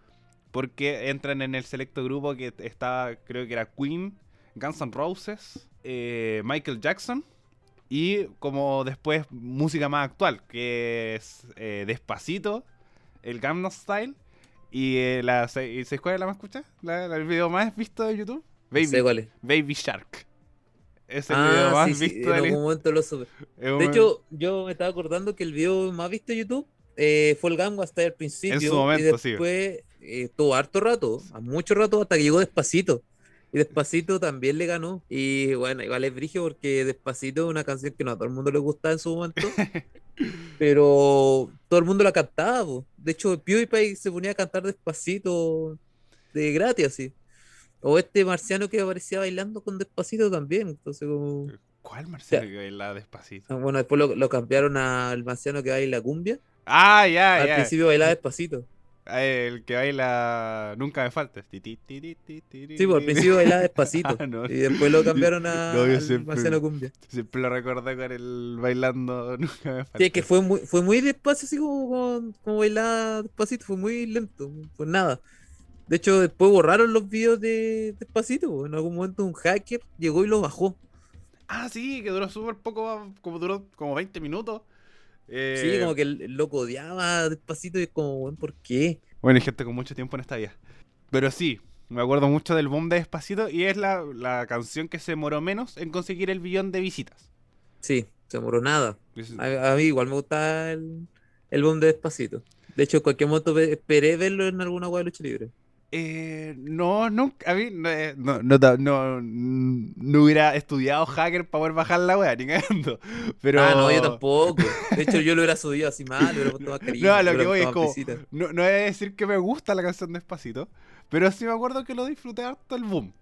porque entran en el selecto grupo que estaba, creo que era Queen, Guns N' Roses, eh, Michael Jackson, y como después música más actual, que es eh, Despacito, el Gangnam Style, y eh, la, ¿y ¿sabes cuál es la más escuchada? La- la- el video más visto de YouTube. Baby, Sé cuál es. Baby Shark. Es el video Ah, más sí, sí, visto en del algún momento lo supe. un- De hecho, yo me estaba acordando que el video más visto de YouTube eh, fue el Gango hasta el principio. momento, y sí. después eh, tuvo harto rato, a mucho rato, hasta que llegó Despacito. Y Despacito también le ganó. Y bueno, igual es brigio porque Despacito es una canción que no a todo el mundo le gustaba en su momento. pero todo el mundo la cantaba. po. De hecho, PewDiePie se ponía a cantar Despacito de gratis, así. O este marciano que aparecía bailando con Despacito también. Entonces, como... ¿Cuál Marcelo que baila despacito? Ah, Bueno, después lo, lo cambiaron al marciano que baila cumbia. Ah, ya, Al ya. principio bailaba despacito. El que baila Nunca me faltes. Sí, pues al ti. principio bailaba despacito. Ah, no. Y después lo cambiaron a, No, al siempre- marciano cumbia. Siempre lo recordé con el bailando Nunca me faltes. Sí, es que fue muy, fue muy despacio, así como, como, como bailaba despacito, fue muy lento, pues nada. De hecho, después borraron los videos de despacito. pues. En algún momento un hacker llegó y lo bajó. Ah, sí, que duró súper poco, como duró como 20 minutos. Sí, Eh, como que el, el loco odiaba despacito y es como, ¿por qué? Bueno, hay gente con mucho tiempo en esta vida. Pero sí, me acuerdo mucho del boom de Despacito y es la, la canción que se demoró menos en conseguir el billón de visitas. Sí, se demoró nada. A, a mí igual me gusta el, el boom de Despacito. De hecho, en cualquier momento esperé verlo en alguna hueá de lucha libre. Eh, no, nunca, a mí no, eh, no, no, no, no hubiera estudiado hacker para poder bajar la wea, ni cagando. Pero... Ah, no, yo tampoco. De hecho, yo lo hubiera subido así mal, le hubiera puesto más cariño. No, lo que voy es como. No, no a decir que me gusta la canción Despacito, pero sí me acuerdo que lo disfruté harto el boom.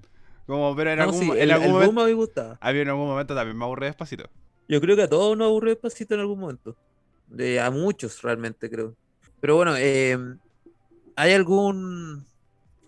Como, pero en algún, sí, mo- en el, algún el momento. boom a mí me gustaba. A mí en algún momento también me aburrí Despacito. Yo creo que a todos nos aburrió Despacito en algún momento. De, a muchos realmente, creo. Pero bueno, eh, ¿hay algún...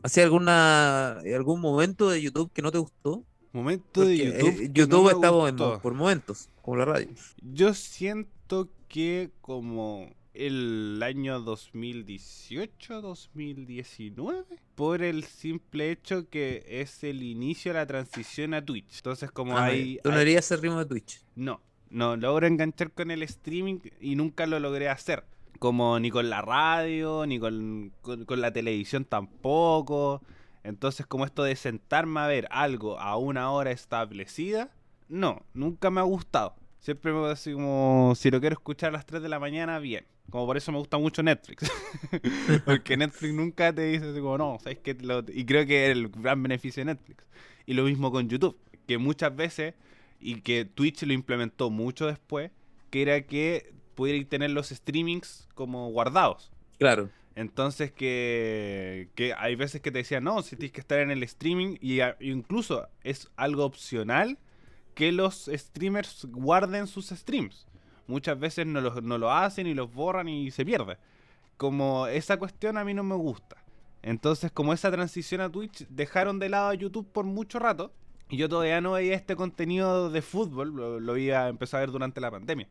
¿Hacía alguna algún momento de YouTube que no te gustó? Momento de YouTube. eh, no YouTube me está en- por momentos, como la radio. Yo siento que como el año 2018, 2019, por el simple hecho que es el inicio de la transición a Twitch. Entonces como Ah, hay... Tú no harías ese ritmo de Twitch. No, no logro enganchar con el streaming y nunca lo logré hacer. Como ni con la radio, ni con, con- la televisión tampoco. Entonces, como esto de sentarme a ver algo a una hora establecida, no, nunca me ha gustado. Siempre me así como, si lo quiero escuchar a las 3 de la mañana, bien. Como por eso me gusta mucho Netflix. Porque Netflix nunca te dice así como, no, ¿sabes qué? Lo- Y creo que es el gran beneficio de Netflix. Y lo mismo con YouTube. Que muchas veces, y que Twitch lo implementó mucho después, que era que pudierais tener los streamings como guardados. Claro. Entonces que, que hay veces que te decían, no, si tienes que estar en el streaming y a- incluso es algo opcional que los streamers guarden sus streams. Muchas veces no, los- no lo hacen y los borran y se pierde. Como esa cuestión a mí no me gusta. Entonces como esa transición a Twitch dejaron de lado a YouTube por mucho rato y yo todavía no veía este contenido de fútbol, lo, lo iba a empezar a ver durante la pandemia.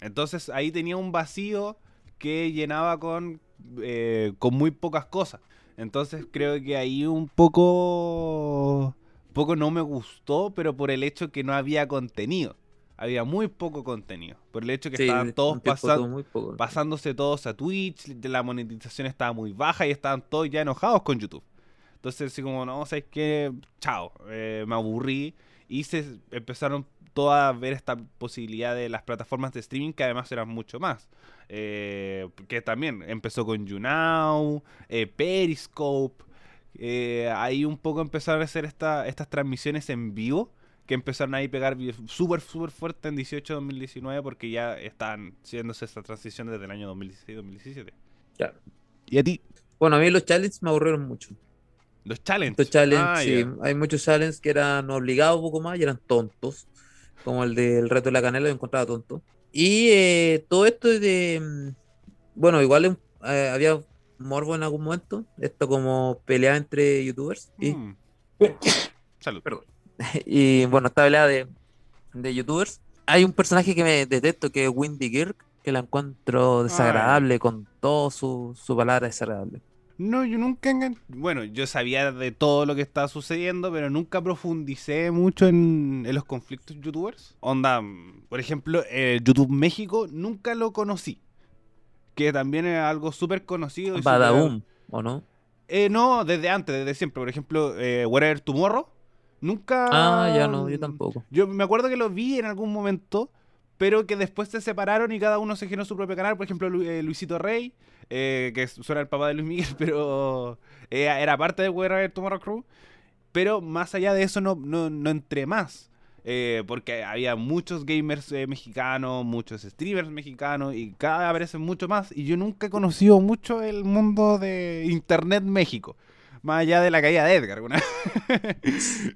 Entonces ahí tenía un vacío que llenaba con, eh, con muy pocas cosas. Entonces creo que ahí un poco, poco no me gustó, pero por el hecho que no había contenido. Había muy poco contenido. Por el hecho que Sí, estaban todos pasando todo muy poco. pasándose todos a Twitch, la monetización estaba muy baja y estaban todos ya enojados con YouTube. Entonces, así como, no, ¿sabes qué? Chao, eh, me aburrí y se empezaron todos a ver esta posibilidad de las plataformas de streaming que además eran mucho más. Eh, que también empezó con YouNow, eh, Periscope. eh, ahí un poco empezaron a hacer esta- estas transmisiones en vivo que empezaron ahí a pegar súper, súper fuerte en 18-2019 porque ya están haciéndose esta transición desde el año 2016-2017. Claro. ¿Y a ti? Bueno, a mí los challenges me aburrieron mucho. Los challenges. Estos challenges, Ah, sí, hay muchos challenges que eran obligados un poco más y eran tontos. Como el del reto de la canela, lo encontraba tonto. Y eh, todo esto de. mm, Bueno, igual eh, había morbo en algún momento. Esto como pelea entre youtubers. Y, Mm. Salud. Perdón. y bueno, esta pelea de, de youtubers. Hay un personaje que me detesto, que es Windy Kirk, que la encuentro desagradable con todo su, su palabra desagradable. No, yo nunca Bueno, yo sabía de todo lo que estaba sucediendo, pero nunca profundicé mucho en, en los conflictos youtubers. Onda, por ejemplo, eh, YouTube México nunca lo conocí. Que también es algo súper conocido. Badaboom, ¿o no? Eh, no, desde antes, desde siempre. Por ejemplo, eh, Whatever Tomorrow. Nunca. Ah, ya no, yo tampoco. Yo me acuerdo que lo vi en algún momento, pero que después se separaron y cada uno se generó su propio canal. Por ejemplo, Lu- eh, Luisito Rey, eh, que suena el papá de Luis Miguel, pero eh, era parte de Whatever Tomorrow Crew. Pero más allá de eso, no, no, no entré más. Eh, porque había muchos gamers eh, mexicanos, muchos streamers mexicanos y cada vez aparecen mucho más. Y yo nunca he conocido mucho el mundo de Internet México. Más allá de la caída de Edgar.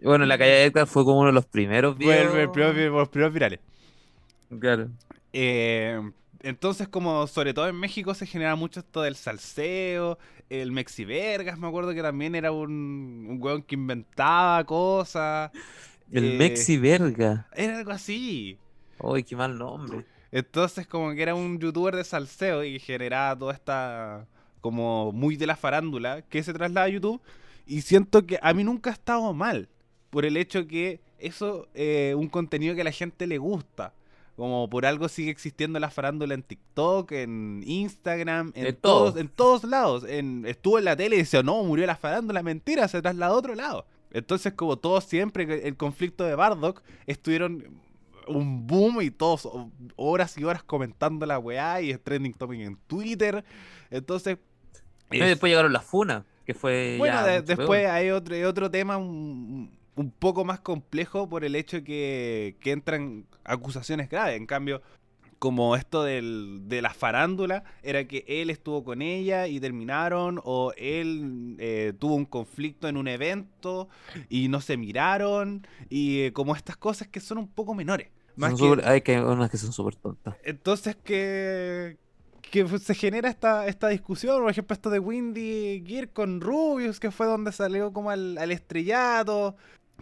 Bueno, la calle de Edgar fue como uno de los primeros Fue el- videos. el los primeros virales. Claro. Eh, entonces, como sobre todo en México se genera mucho esto del salseo, el Mexivergas, me acuerdo que también era un, un weón que inventaba cosas. El eh, Mexi Verga. Era algo así. Uy, qué mal nombre. Entonces, como que era un youtuber de salseo y generaba toda esta. como muy de la farándula que se traslada a YouTube. Y siento que a mí nunca ha estado mal. Por el hecho que eso es un contenido que a la gente le gusta. Como por algo sigue existiendo la farándula en TikTok, en Instagram, en todos, todo. en todos lados. En, estuvo en la tele y decía, no, murió la farándula, mentira, se trasladó a otro lado. Entonces, como todos siempre, el conflicto de Bardock, estuvieron un boom y todos horas y horas comentando la weá y es trending topic en Twitter. Entonces. Y después llegaron las funas, que fue. Bueno, después hay otro, otro tema un, poco más complejo por el hecho que, que entran acusaciones graves. En cambio, como esto del, de la farándula, era que él estuvo con ella y terminaron, o él eh, tuvo un conflicto en un evento y no se miraron, y eh, como estas cosas que son un poco menores. hay que unas que son súper tontas. Entonces que, que se genera esta, esta discusión, por ejemplo esto de Windy Gear con Rubius, que fue donde salió como al, al estrellato,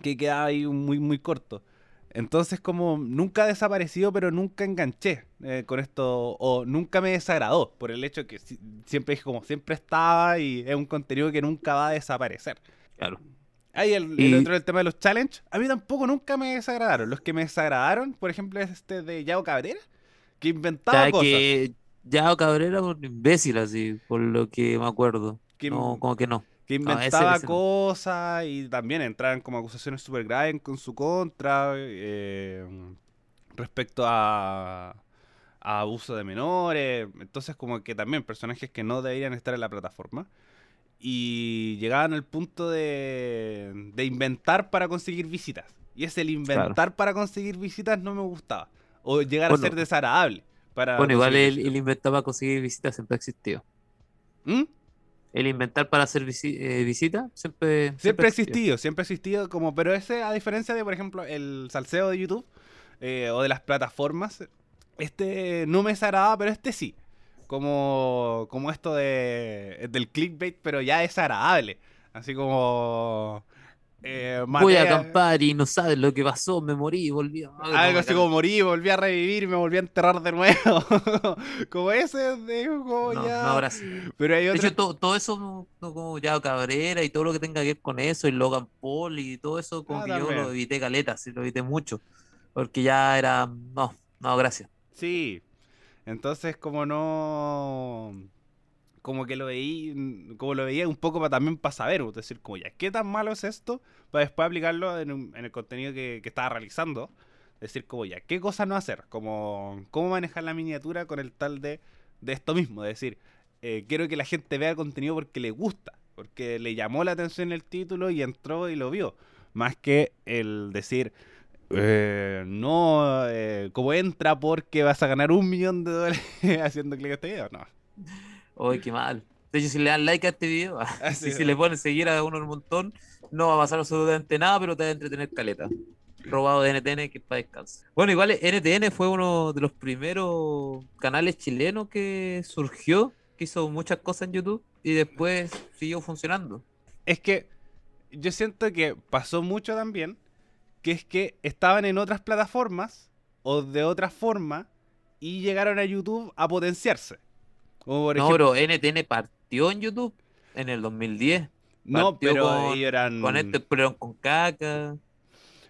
que queda ahí muy, muy corto. Entonces, como nunca ha desaparecido, pero nunca enganché eh, con esto, o nunca me desagradó, por el hecho que siempre como siempre estaba y es un contenido que nunca va a desaparecer. Claro. Ahí el, el otro del tema de los challenges, a mí tampoco nunca me desagradaron. Los que me desagradaron, por ejemplo, es este de Yao Cabrera, que inventaba cosas. Que Yao Cabrera un imbécil, así, por lo que me acuerdo. no, como que no que inventaba cosas y también entraban como acusaciones súper graves con su contra eh, respecto a, a, abuso de menores. Entonces, como que también personajes que no deberían estar en la plataforma. Y llegaban al punto de, de inventar para conseguir visitas. Y ese el inventar para conseguir visitas no me gustaba. O llegar a ser desagradable. Para bueno, igual el, el inventar para conseguir visitas siempre ha existido. ¿Mm? El inventar para hacer eh, visita siempre, siempre, ha existido, siempre ha existido como pero ese a diferencia de por ejemplo el salseo de YouTube eh, o de las plataformas este no me desagradaba pero este sí. Como como esto de del clickbait pero ya es agradable. Así como eh, Voy a acampar y no sabes lo que pasó, me morí volví a... Algo así como morí, volví a revivir me volví a enterrar de nuevo. como ese, de como no, ya... No, ahora sí. Pero hay otro... De hecho, todo, eso, como ya Cabrera y todo lo que tenga que ver con eso, y Logan Paul y todo eso, como ah, que yo lo evité caleta, sí, lo evité mucho. Porque ya era... No, no, gracias. Sí. Entonces, como no como que lo veía, como lo veía un poco para, también para saber, es decir, como ya, ¿qué tan malo es esto? Para después aplicarlo en, el contenido que, estaba realizando. Decir, como ya, ¿qué cosas no hacer? Como, ¿Cómo manejar la miniatura con el tal de, de esto mismo? Decir, eh, quiero que la gente vea el contenido porque le gusta, porque le llamó la atención el título y entró y lo vio. Más que el decir, eh, no, eh, como entra porque vas a ganar un millón de dólares haciendo clic a este video, no. Uy, qué mal. De hecho, si le dan like a este video, ah, si, le ponen seguir a uno un montón, no va a pasar absolutamente nada, pero te va a entretener caleta. Robado de NTN, que para descansar. Bueno, igual NTN fue uno de los primeros canales chilenos que surgió, que hizo muchas cosas en YouTube y después siguió funcionando. Es que yo siento que pasó mucho también, que es que estaban en otras plataformas o de otra forma y llegaron a YouTube a potenciarse no, pero NTN partió en YouTube en el 2010. No, pero ellos eran. Con esto, pero con caca.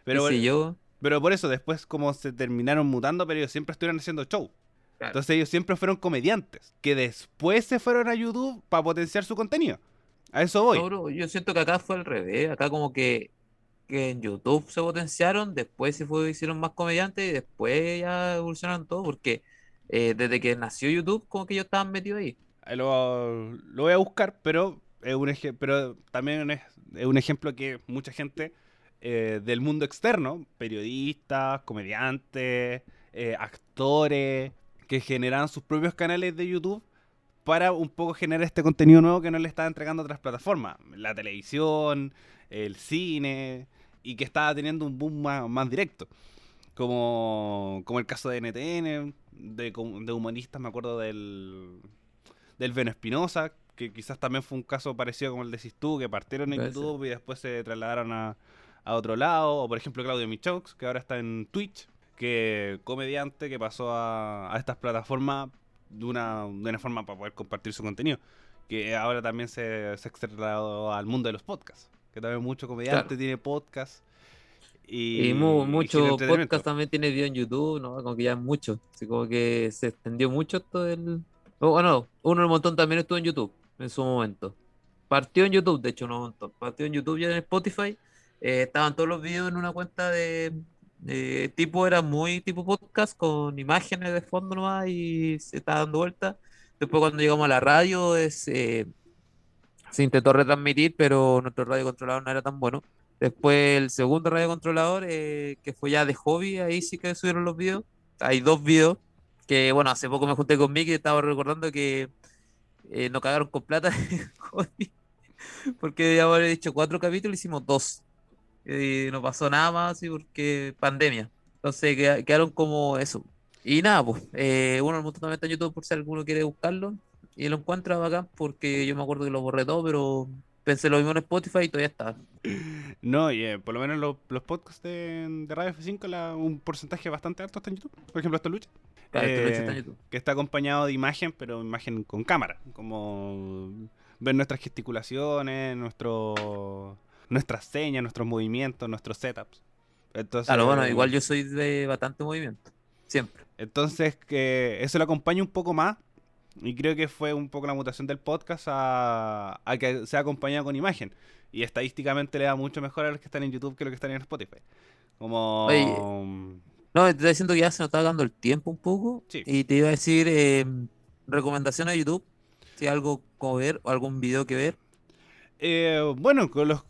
Pero, yo. pero por eso, después, como se terminaron mutando, pero ellos siempre estuvieron haciendo show. Entonces, ellos siempre fueron comediantes. Que después se fueron a YouTube para potenciar su contenido. A eso voy. yo siento que acá fue al revés. Acá, como que, que en YouTube se potenciaron, después se fue, hicieron más comediantes y después ya evolucionaron todo. Porque eh, desde que nació YouTube, como que yo estaba metido ahí. Lo, voy a buscar, pero, es un pero también es, un ejemplo que mucha gente eh, del mundo externo, periodistas, comediantes, eh, actores, que generan sus propios canales de YouTube para un poco generar este contenido nuevo que no le estaba entregando a otras plataformas, la televisión, el cine, y que estaba teniendo un boom más, directo, como, como el caso de NTN, de, de humanistas, me acuerdo del, del Veno Espinosa, que quizás también fue un caso parecido como el de Sistú, que partieron en YouTube y después se trasladaron a, a, otro lado. O por ejemplo Claudio Michox, que ahora está en Twitch, que comediante que pasó a, a estas plataformas de una, de una forma para poder compartir su contenido. Que ahora también se, se ha al mundo de los podcasts. Que también mucho comediante tiene podcast y, mucho podcast también tiene video en YouTube, ¿no? Como que ya es mucho. Así como que se extendió mucho todo el. bueno, uno un montón también estuvo en YouTube en su momento. Partió en YouTube, de hecho, no un montón. Partió en YouTube ya en Spotify. Eh, estaban todos los videos en una cuenta de, tipo era muy tipo podcast con imágenes de fondo nomás y se está dando vuelta. Después cuando llegamos a la radio es, eh, se intentó retransmitir, pero nuestro radio controlador no era tan bueno. Después el segundo radio controlador, eh, que fue ya de hobby, ahí sí que subieron los videos. Hay dos videos que, bueno, hace poco me junté con Mickey y estaba recordando que eh, nos cagaron con plata porque ya haber dicho cuatro capítulos, hicimos dos. Y no pasó nada más, así porque pandemia. Entonces queda- quedaron como eso. Y nada, pues, eh, el mundo también está en YouTube por si alguno quiere buscarlo. Y lo encuentra acá, porque yo me acuerdo que lo borré todo, pero pensé lo mismo en Spotify y todavía está. No, y eh, por lo menos los, los podcasts de, de Radio F5, la- un porcentaje bastante alto está en YouTube. Por ejemplo, esta lucha. Claro, lo hice Eh, está en YouTube. que está acompañado de imagen, pero imagen con cámara. Como ver nuestras gesticulaciones, nuestro, nuestras señas, nuestros movimientos, nuestros setups. Entonces, Claro, bueno, igual yo soy de bastante movimiento. Siempre. Entonces, que eso lo acompaña un poco más. Y creo que fue un poco la mutación del podcast a, a que sea acompañado con imagen. Y estadísticamente le da mucho mejor a los que están en YouTube que los que están en Spotify. Como. Oye, No, te estoy diciendo que ya se nos está dando el tiempo un poco. Sí. Y te iba a decir eh, recomendaciones de YouTube. Si hay algo que ver o algún video que ver. Eh, bueno, con los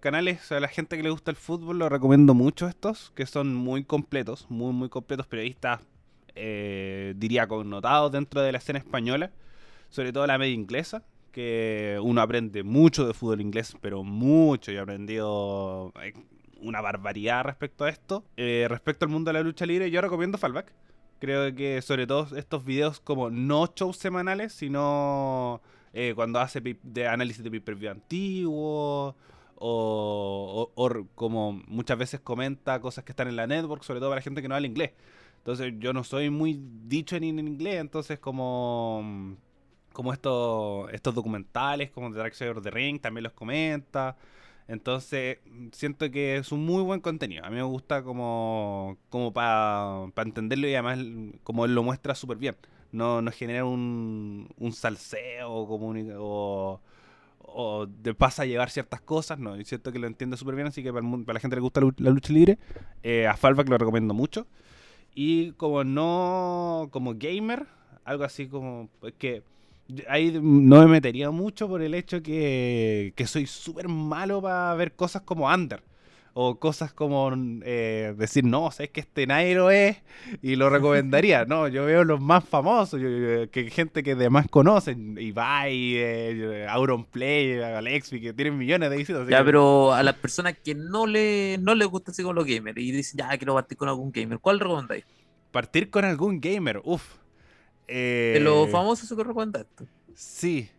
canales, a la gente que le gusta el fútbol, lo recomiendo mucho estos, que son muy completos, muy, muy completos, periodistas, eh, diría, connotados dentro de la escena española, sobre todo la media inglesa, que uno aprende mucho de fútbol inglés, pero mucho, y he aprendido eh, una barbaridad respecto a esto. Eh, respecto al mundo de la lucha libre, yo recomiendo Fallback. Creo que sobre todo estos videos como no shows semanales, sino eh, cuando hace de análisis de pay-per-view antiguo o, o- como muchas veces comenta cosas que están en la network, sobre todo para la gente que no habla inglés. Entonces yo no soy muy dicho en, inglés, entonces como como estos estos documentales como The Dark Side of the Ring también los comenta. Entonces, siento que es un muy buen contenido. A mí me gusta como, como para entenderlo y además como él lo muestra súper bien. No, no genera un, un salseo como un- o, o de pasa a llevar ciertas cosas. No, y siento que lo entiende súper bien. Así que para, el para la gente que le gusta la lucha libre, eh, a Fallback lo recomiendo mucho. Y como no, como gamer, algo así como pues, que ahí no me metería mucho por el hecho que, que soy súper malo para ver cosas como Under. O cosas como eh, decir, no, sabes que este Nairo es y lo recomendaría. No, yo veo los más famosos, yo- yo- que gente que demás conocen, Ibai, eh, Auronplay, Alexi, que tienen millones de visitas. Ya, que- pero a las personas que no le no les gusta así con los gamers y dicen, ya quiero partir con algún gamer, ¿cuál recomendáis? Partir con algún gamer, uff. De los famosos que recomendáis. Sí.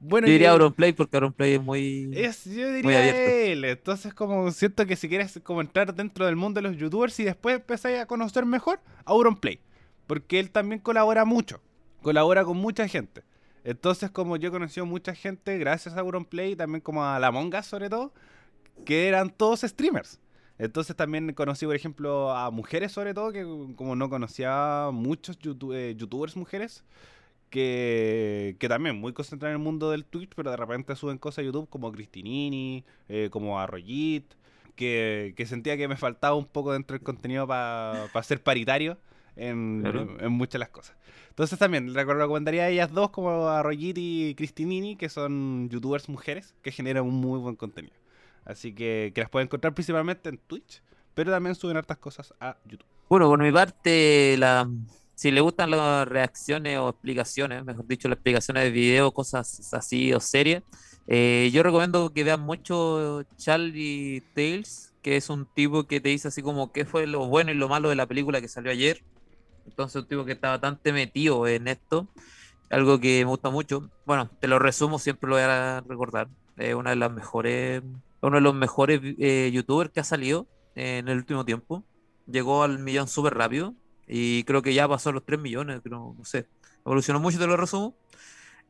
Bueno, Yo diría Auronplay porque Auronplay es muy. Es, yo Muy diría abierto. él. Entonces, como siento que si quieres como entrar dentro del mundo de los youtubers y después empezáis a conocer mejor, Auronplay. Porque él también colabora mucho. Colabora con mucha gente. Entonces, como yo he conocido mucha gente gracias a Auronplay, también como a la Monga sobre todo, que eran todos streamers. Entonces también conocí, por ejemplo, a mujeres sobre todo, que como no conocía muchos eh, youtubers mujeres, que, que también muy concentradas en el mundo del Twitch, pero de repente suben cosas a YouTube como Cristinini, eh, como Arroyit, que, que sentía que me faltaba un poco dentro del contenido para ser paritario en, Claro. en muchas de las cosas. Entonces también recomendaría a ellas dos como Arroyit y Cristinini, que son youtubers mujeres que generan un muy buen contenido. Así que, que las pueden encontrar principalmente en Twitch, pero también suben hartas cosas a YouTube. Bueno, por mi parte, la, si le gustan las reacciones o explicaciones, mejor dicho, las explicaciones de video, cosas así o series, eh, yo recomiendo que vean mucho Charlie Tales, que es un tipo que te dice así como qué fue lo bueno y lo malo de la película que salió ayer. Entonces, un tipo que está bastante metido en esto, algo que me gusta mucho. Bueno, te lo resumo, siempre lo voy a recordar. Es una de las mejores, uno de los mejores eh, youtubers que ha salido en el último tiempo llegó al millón súper rápido y creo que ya pasó los 3 millones, creo, no sé, evolucionó mucho, te lo resumo.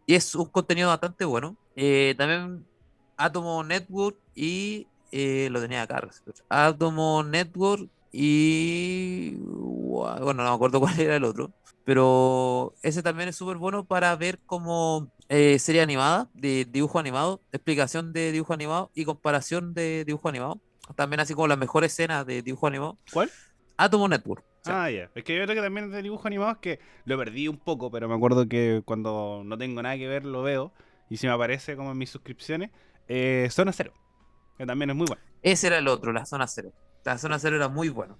Y es un contenido bastante bueno. Eh, también Atomo Network y eh, lo tenía acá. Atomo Network y bueno, no me acuerdo cuál era el otro. Pero ese también es súper bueno para ver como eh, serie animada, de dibujo animado, explicación de dibujo animado y comparación de dibujo animado. también así como las mejores escenas de dibujo animado. ¿Cuál? Atomo Network. Ah, ya. Es que yo creo que también de dibujo animado es que lo perdí un poco, pero me acuerdo que cuando no tengo nada que ver lo veo. Y si me aparece como en mis suscripciones, eh, Zona Cero. Que también es muy bueno. Ese era el otro, la zona cero. La zona cero era muy bueno.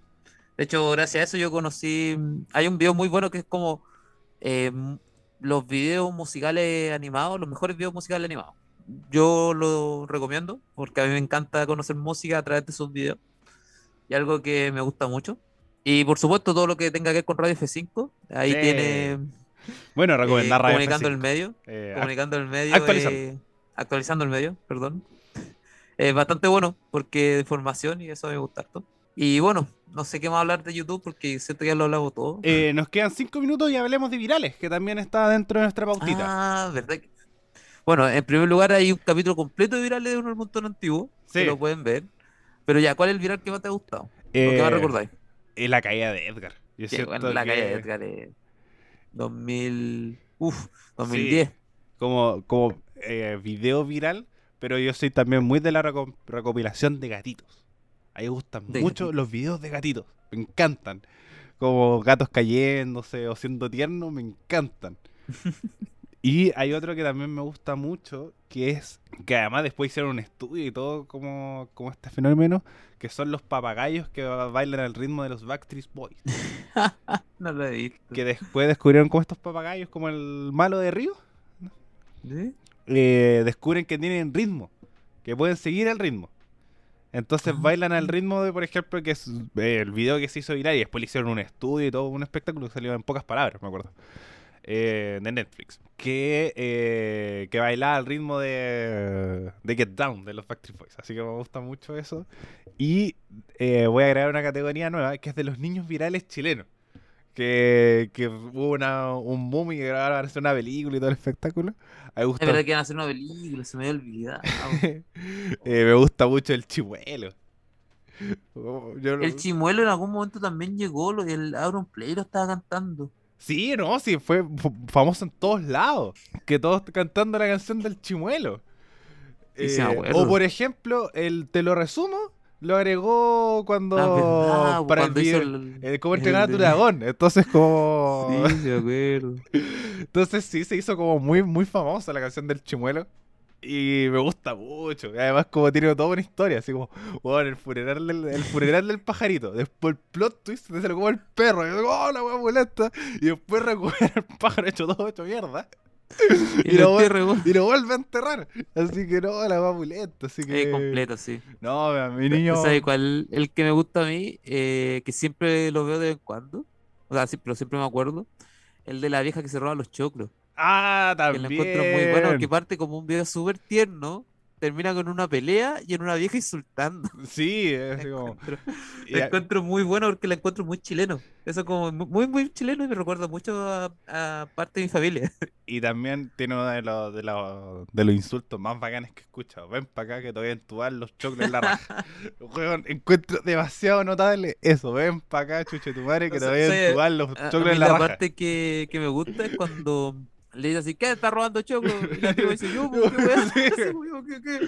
De hecho, gracias a eso yo conocí. Hay un video muy bueno que es como eh, los videos musicales animados, los mejores videos musicales animados. Yo lo recomiendo porque a mí me encanta conocer música a través de esos videos. Y algo que me gusta mucho. Y por supuesto, todo lo que tenga que ver con Radio F5. Ahí Sí. tiene Bueno, eh, recomendar Radio comunicando F5. el medio. Eh, Comunicando el medio. actualizando. eh, actualizando el medio, perdón. Es bastante bueno porque de información y eso me gusta harto. Y bueno, no sé qué más hablar de YouTube porque siento que ya lo hablamos todo. eh, nos quedan cinco minutos y hablemos de virales, que también está dentro de nuestra pautita. Ah, ¿verdad? Bueno, en primer lugar hay un capítulo completo de virales de uno del montón antiguo. Sí. Que lo pueden ver. Pero ya, ¿cuál es el viral que más te ha gustado? ¿Lo que Eh, más recordáis? Eh, la caída de Edgar. Yo siento bueno, la que calle de Edgar eh, 2000... Uf, 2010. Como, como eh, video viral, pero yo soy también muy de la reco- recopilación de gatitos. A mí me gustan De mucho los videos de gatitos. Me encantan. Como gatos cayéndose o siendo tiernos, me encantan. y hay otro que también me gusta mucho, que es que además después hicieron un estudio y todo como, como este fenómeno, que son los papagayos que ba- bailan al ritmo de los Backstreet Boys. No lo he visto. que después descubrieron como estos papagayos, como el malo de Río, ¿Sí? eh, descubren que tienen ritmo, que pueden seguir el ritmo. Entonces Ah. bailan al ritmo de, por ejemplo, que es eh, el video que se hizo viral y después le hicieron un estudio y todo un espectáculo que salió en pocas palabras, me acuerdo. Eh, de Netflix. Que, eh, que bailaba al ritmo de, de Get Down de los Backstreet Boys. Así que me gusta mucho eso. Y eh, voy a agregar una categoría nueva que es de los niños virales chilenos. Que, que hubo una, un boom y que ahora van a hacer una película y todo el espectáculo. Me gusta Es verdad que iban a hacer una película, se me había olvidado. eh, me gusta mucho el. Oh, no- El chimuelo en algún momento también llegó, lo, el Aaron Play lo estaba cantando. Sí, no, sí, fue famoso en todos lados. Que todos cantando la canción del chimuelo. Eh, o por ejemplo, el Te lo resumo, lo agregó cuando. Ah, verdad, para cuando el video- el- el cómo el entrenar a tu dragón. Entonces, como. Sí, me acuerdo. Entonces, sí, se hizo como muy, muy famosa la canción del chimuelo. Y me gusta mucho. Además, como tiene toda una historia, así como, bueno, el funeral del, el funeral del pajarito. Después el plot twist se lo como el perro. Y yo digo, oh, la wea molesta. Y después recupera el pájaro hecho todo hecho mierda. Y, Y lo. Y vuelve a enterrar. Así que no, la wea molesta. Así que. Completo, sí. No, mi niño. ¿Sabes cuál? El que me gusta a mí, eh, que siempre lo veo de vez en cuando. O sea, sí, pero siempre me acuerdo. El de la vieja que se roba los choclos. Ah, Que también. lo encuentro muy bueno, que parte como un video súper tierno. Termina con una pelea y en una vieja insultando. Sí, es como. encuentro, y lo a- encuentro muy bueno porque la encuentro muy chileno. Eso como mu- muy, muy chileno y me recuerda mucho a, a parte de mi familia. Y también tiene uno de los, de los, de los insultos más bacanes que he escuchado. Ven para acá que te voy a entubar los choclos en la raja. Encuentro demasiado notable eso. Ven para acá, chuche tu madre, que O te sea, voy a entubar los A- a choclos mí en la la raja. parte que, que me gusta es cuando le dice así, ¿qué? ¿Está robando choclo? Y tipa dice, yo, ¿qué voy a hacer? ¿qué, qué?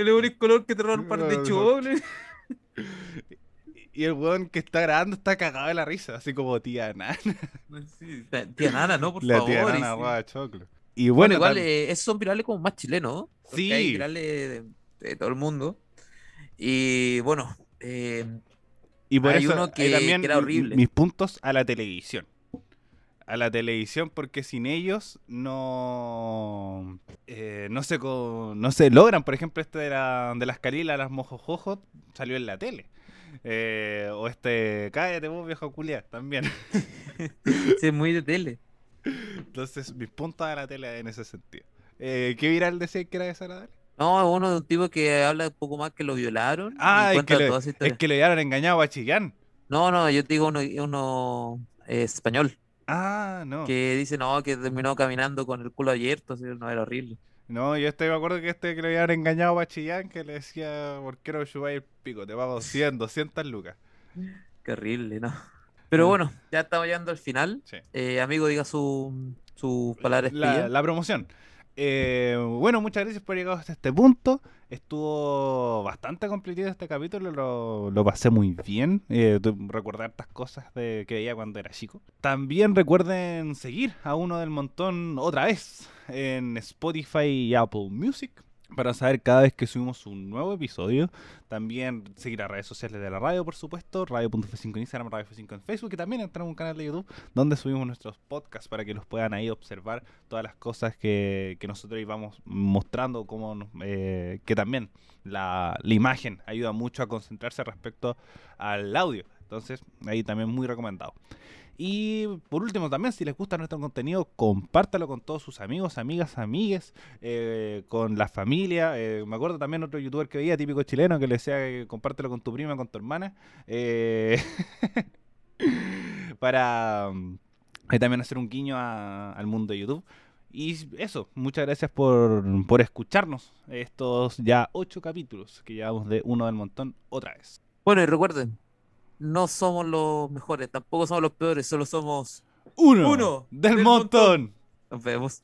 El único color que te roban un par de choclos. Y el weón que está grabando está cagado de la risa, así como tía Nana. Sí, Tía Nana, ¿no? Por la favor. tía y Nana sí. roba choclo. Y Bueno, bueno, igual eh, esos son virales como más chilenos, Sí. Hay virales de, de todo el mundo. Y bueno, eh, y por hay eso uno que- también que era horrible. mis puntos a la televisión. A la televisión porque sin ellos no eh, no se no se logran. Por ejemplo, este de, la, de las carilas, las mojojojos, salió en la tele. Eh, o este, cállate vos, viejo culia, también. sí, es muy de tele. Entonces, mis puntos a la tele en ese sentido. Eh, ¿Qué viral decía que era desagradable? No, es uno de un tipo que habla un poco más que lo violaron. Ah, y es que, le, esa es que le habían engañado a Chillán. No, no, yo digo uno, uno eh, español Ah, no. que dice no, que terminó caminando con el culo abierto, así, no, era horrible. No, yo estoy me acuerdo que este que le habían engañado a Chillán, que le decía, ¿por qué no el pico? Te pago 100, 200 lucas. Qué horrible, ¿no? Pero bueno, ya estamos llegando al final. Sí. Eh, amigo, diga su, su palabra la promoción. Eh, bueno, muchas gracias por llegar hasta este punto. Estuvo bastante completito este capítulo, lo, pasé muy bien. Eh, recordar estas cosas de, que veía cuando era chico. También recuerden seguir a uno del montón otra vez en Spotify y Apple Music para saber cada vez que subimos un nuevo episodio. También seguir a redes sociales de la radio, por supuesto. Radio.f5 en Instagram, Radio F5 en Facebook. Y también entrar a un canal de YouTube donde subimos nuestros podcasts para que los puedan ahí observar todas las cosas que, que nosotros íbamos mostrando. Como, eh, que también la, la imagen ayuda mucho a concentrarse respecto al audio. Entonces, ahí también muy recomendado. Y por último, también, si les gusta nuestro contenido, compártalo con todos sus amigos, amigas, amigues, eh, con la familia. Eh, me acuerdo también otro youtuber que veía, típico chileno, que le decía que compártelo con tu prima, con tu hermana. eh, para mm, eh, también hacer un guiño al mundo de YouTube. Y eso, muchas gracias por, por escucharnos estos ya ocho capítulos que llevamos de Uno del Montón otra vez. Bueno, y recuerden, no somos los mejores, tampoco somos los peores, solo somos Uno, Uno del, del montón. Nos vemos.